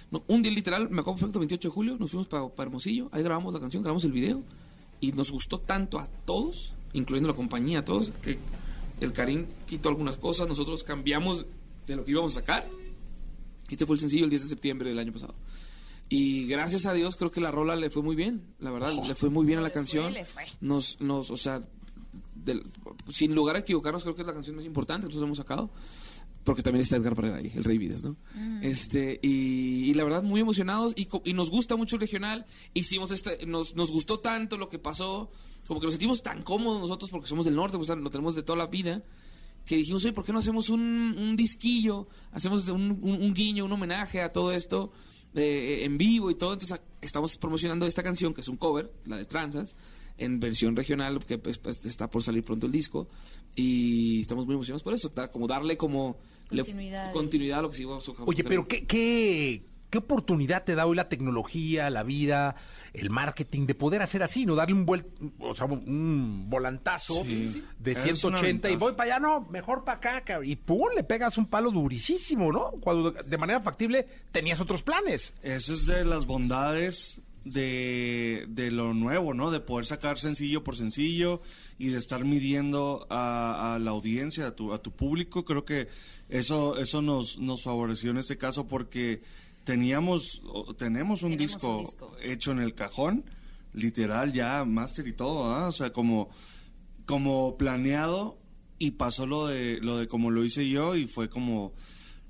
No, un día literal, me acuerdo perfecto, 28 de julio, nos fuimos para Hermosillo, ahí grabamos la canción, grabamos el video y nos gustó tanto a todos, incluyendo la compañía, a todos, que el Karim quitó algunas cosas, nosotros cambiamos de lo que íbamos a sacar. Este fue el sencillo el 10 de septiembre del año pasado. Y gracias a Dios creo que la rola le fue muy bien, la verdad, le fue muy bien a la canción. le fue. Nos, nos, o sea, del- sin lugar a equivocarnos, creo que es la canción más importante que nosotros hemos sacado. Porque también está Edgar Pereira ahí, el Rey Vidas, ¿no? Este, y, y la verdad, muy emocionados y, y nos gusta mucho el regional. Hicimos este, nos, nos gustó tanto lo que pasó, como que nos sentimos tan cómodos nosotros porque somos del norte, pues, lo tenemos de toda la vida, que dijimos, oye, ¿por qué no hacemos un, un disquillo? Hacemos un, un- un guiño, un homenaje a todo esto eh, en vivo y todo. Entonces, a- estamos promocionando esta canción, que es un cover, la de Transas, en versión regional, que pues, pues, está por salir pronto el disco. Y estamos muy emocionados por eso, da- como darle como le- Continuidad. a lo que sigo. Oye, pero ¿qué, qué, qué oportunidad te da hoy la tecnología, la vida, el marketing de poder hacer así, no darle un vuel, o sea, un- volantazo Sí. de Es 180 y voy para allá, no, mejor para acá, cabrón, y pum, le pegas un palo durísimo, ¿no? Cuando de manera factible tenías otros planes. Eso es de las bondades de, de lo nuevo, ¿no? De poder sacar sencillo por sencillo y de estar midiendo a, a la audiencia, a tu, a tu público. Creo que eso, eso nos, nos favoreció en este caso porque teníamos, o tenemos un, Tenemos disco, un disco. hecho en el cajón, literal, ya máster y todo, ¿ah? O sea, como, como planeado y pasó lo de, lo de como lo hice yo y fue como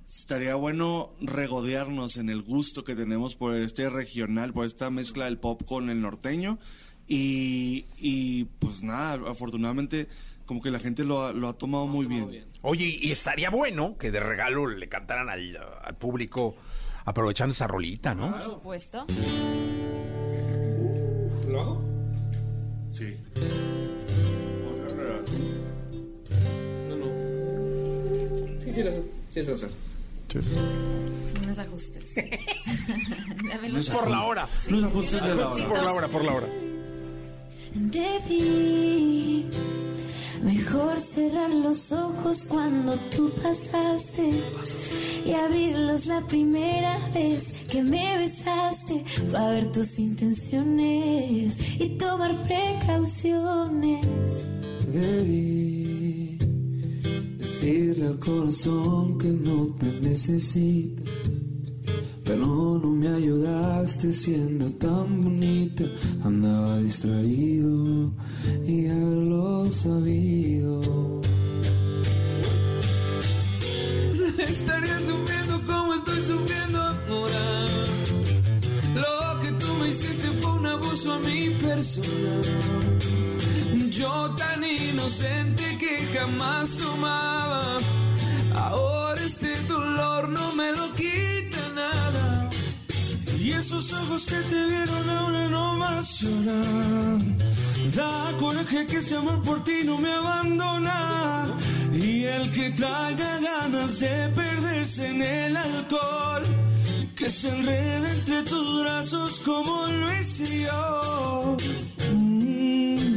estaría bueno regodearnos en el gusto que tenemos por este regional, por esta mezcla del pop con el norteño. Y, y, pues nada, afortunadamente como que la gente lo ha, lo ha tomado muy bien. Oye, y estaría bueno que de regalo le cantaran al, al público aprovechando esa rolita, ¿no? Por supuesto. ¿Lo bajo? Sí. No, no. Sí, sí, sí, sí, sí, sí. Unos ajustes. [laughs] Dame los Por la hora. Los ajustes de la hora. Por la hora, por la hora. Mejor cerrar los ojos cuando tú pasaste y abrirlos la primera vez que me besaste para ver tus intenciones y tomar precauciones. Debí decirle al corazón que no te necesita. Pero no me ayudaste siendo tan bonita. Andaba distraído y haberlo sabido. [laughs] Estaría sufriendo como estoy sufriendo ahora. Lo que tú me hiciste fue un abuso a mi persona. Yo tan inocente que jamás tomaba. Ahora este dolor no me lo quita. Esos ojos que te vieron ahora no más lloran. Da coraje que ese amor por ti no me abandona. Y el que traiga ganas de perderse en el alcohol. Que se enrede entre tus brazos como lo hice yo. Mm.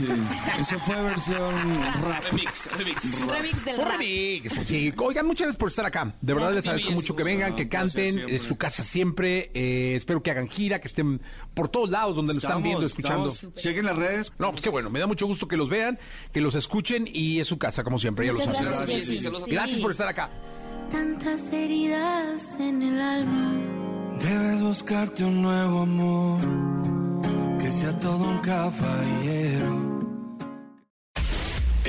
Sí, eso fue versión rap. Remix, remix. Remix del rap. remix, sí. Oigan, muchas gracias por estar acá. De verdad les agradezco mucho que vengan, que canten. Es su casa siempre. Eh, espero que hagan gira, que estén por todos lados donde nos están viendo, escuchando. Chequen las redes. No, pues qué bueno. Me da mucho gusto que los vean, que los escuchen y es su casa, como siempre. Ya lo Muchas saben. gracias, Jessy. Gracias Sí. por estar acá. Tantas heridas en el alma. Debes buscarte un nuevo amor, que sea todo un caballero.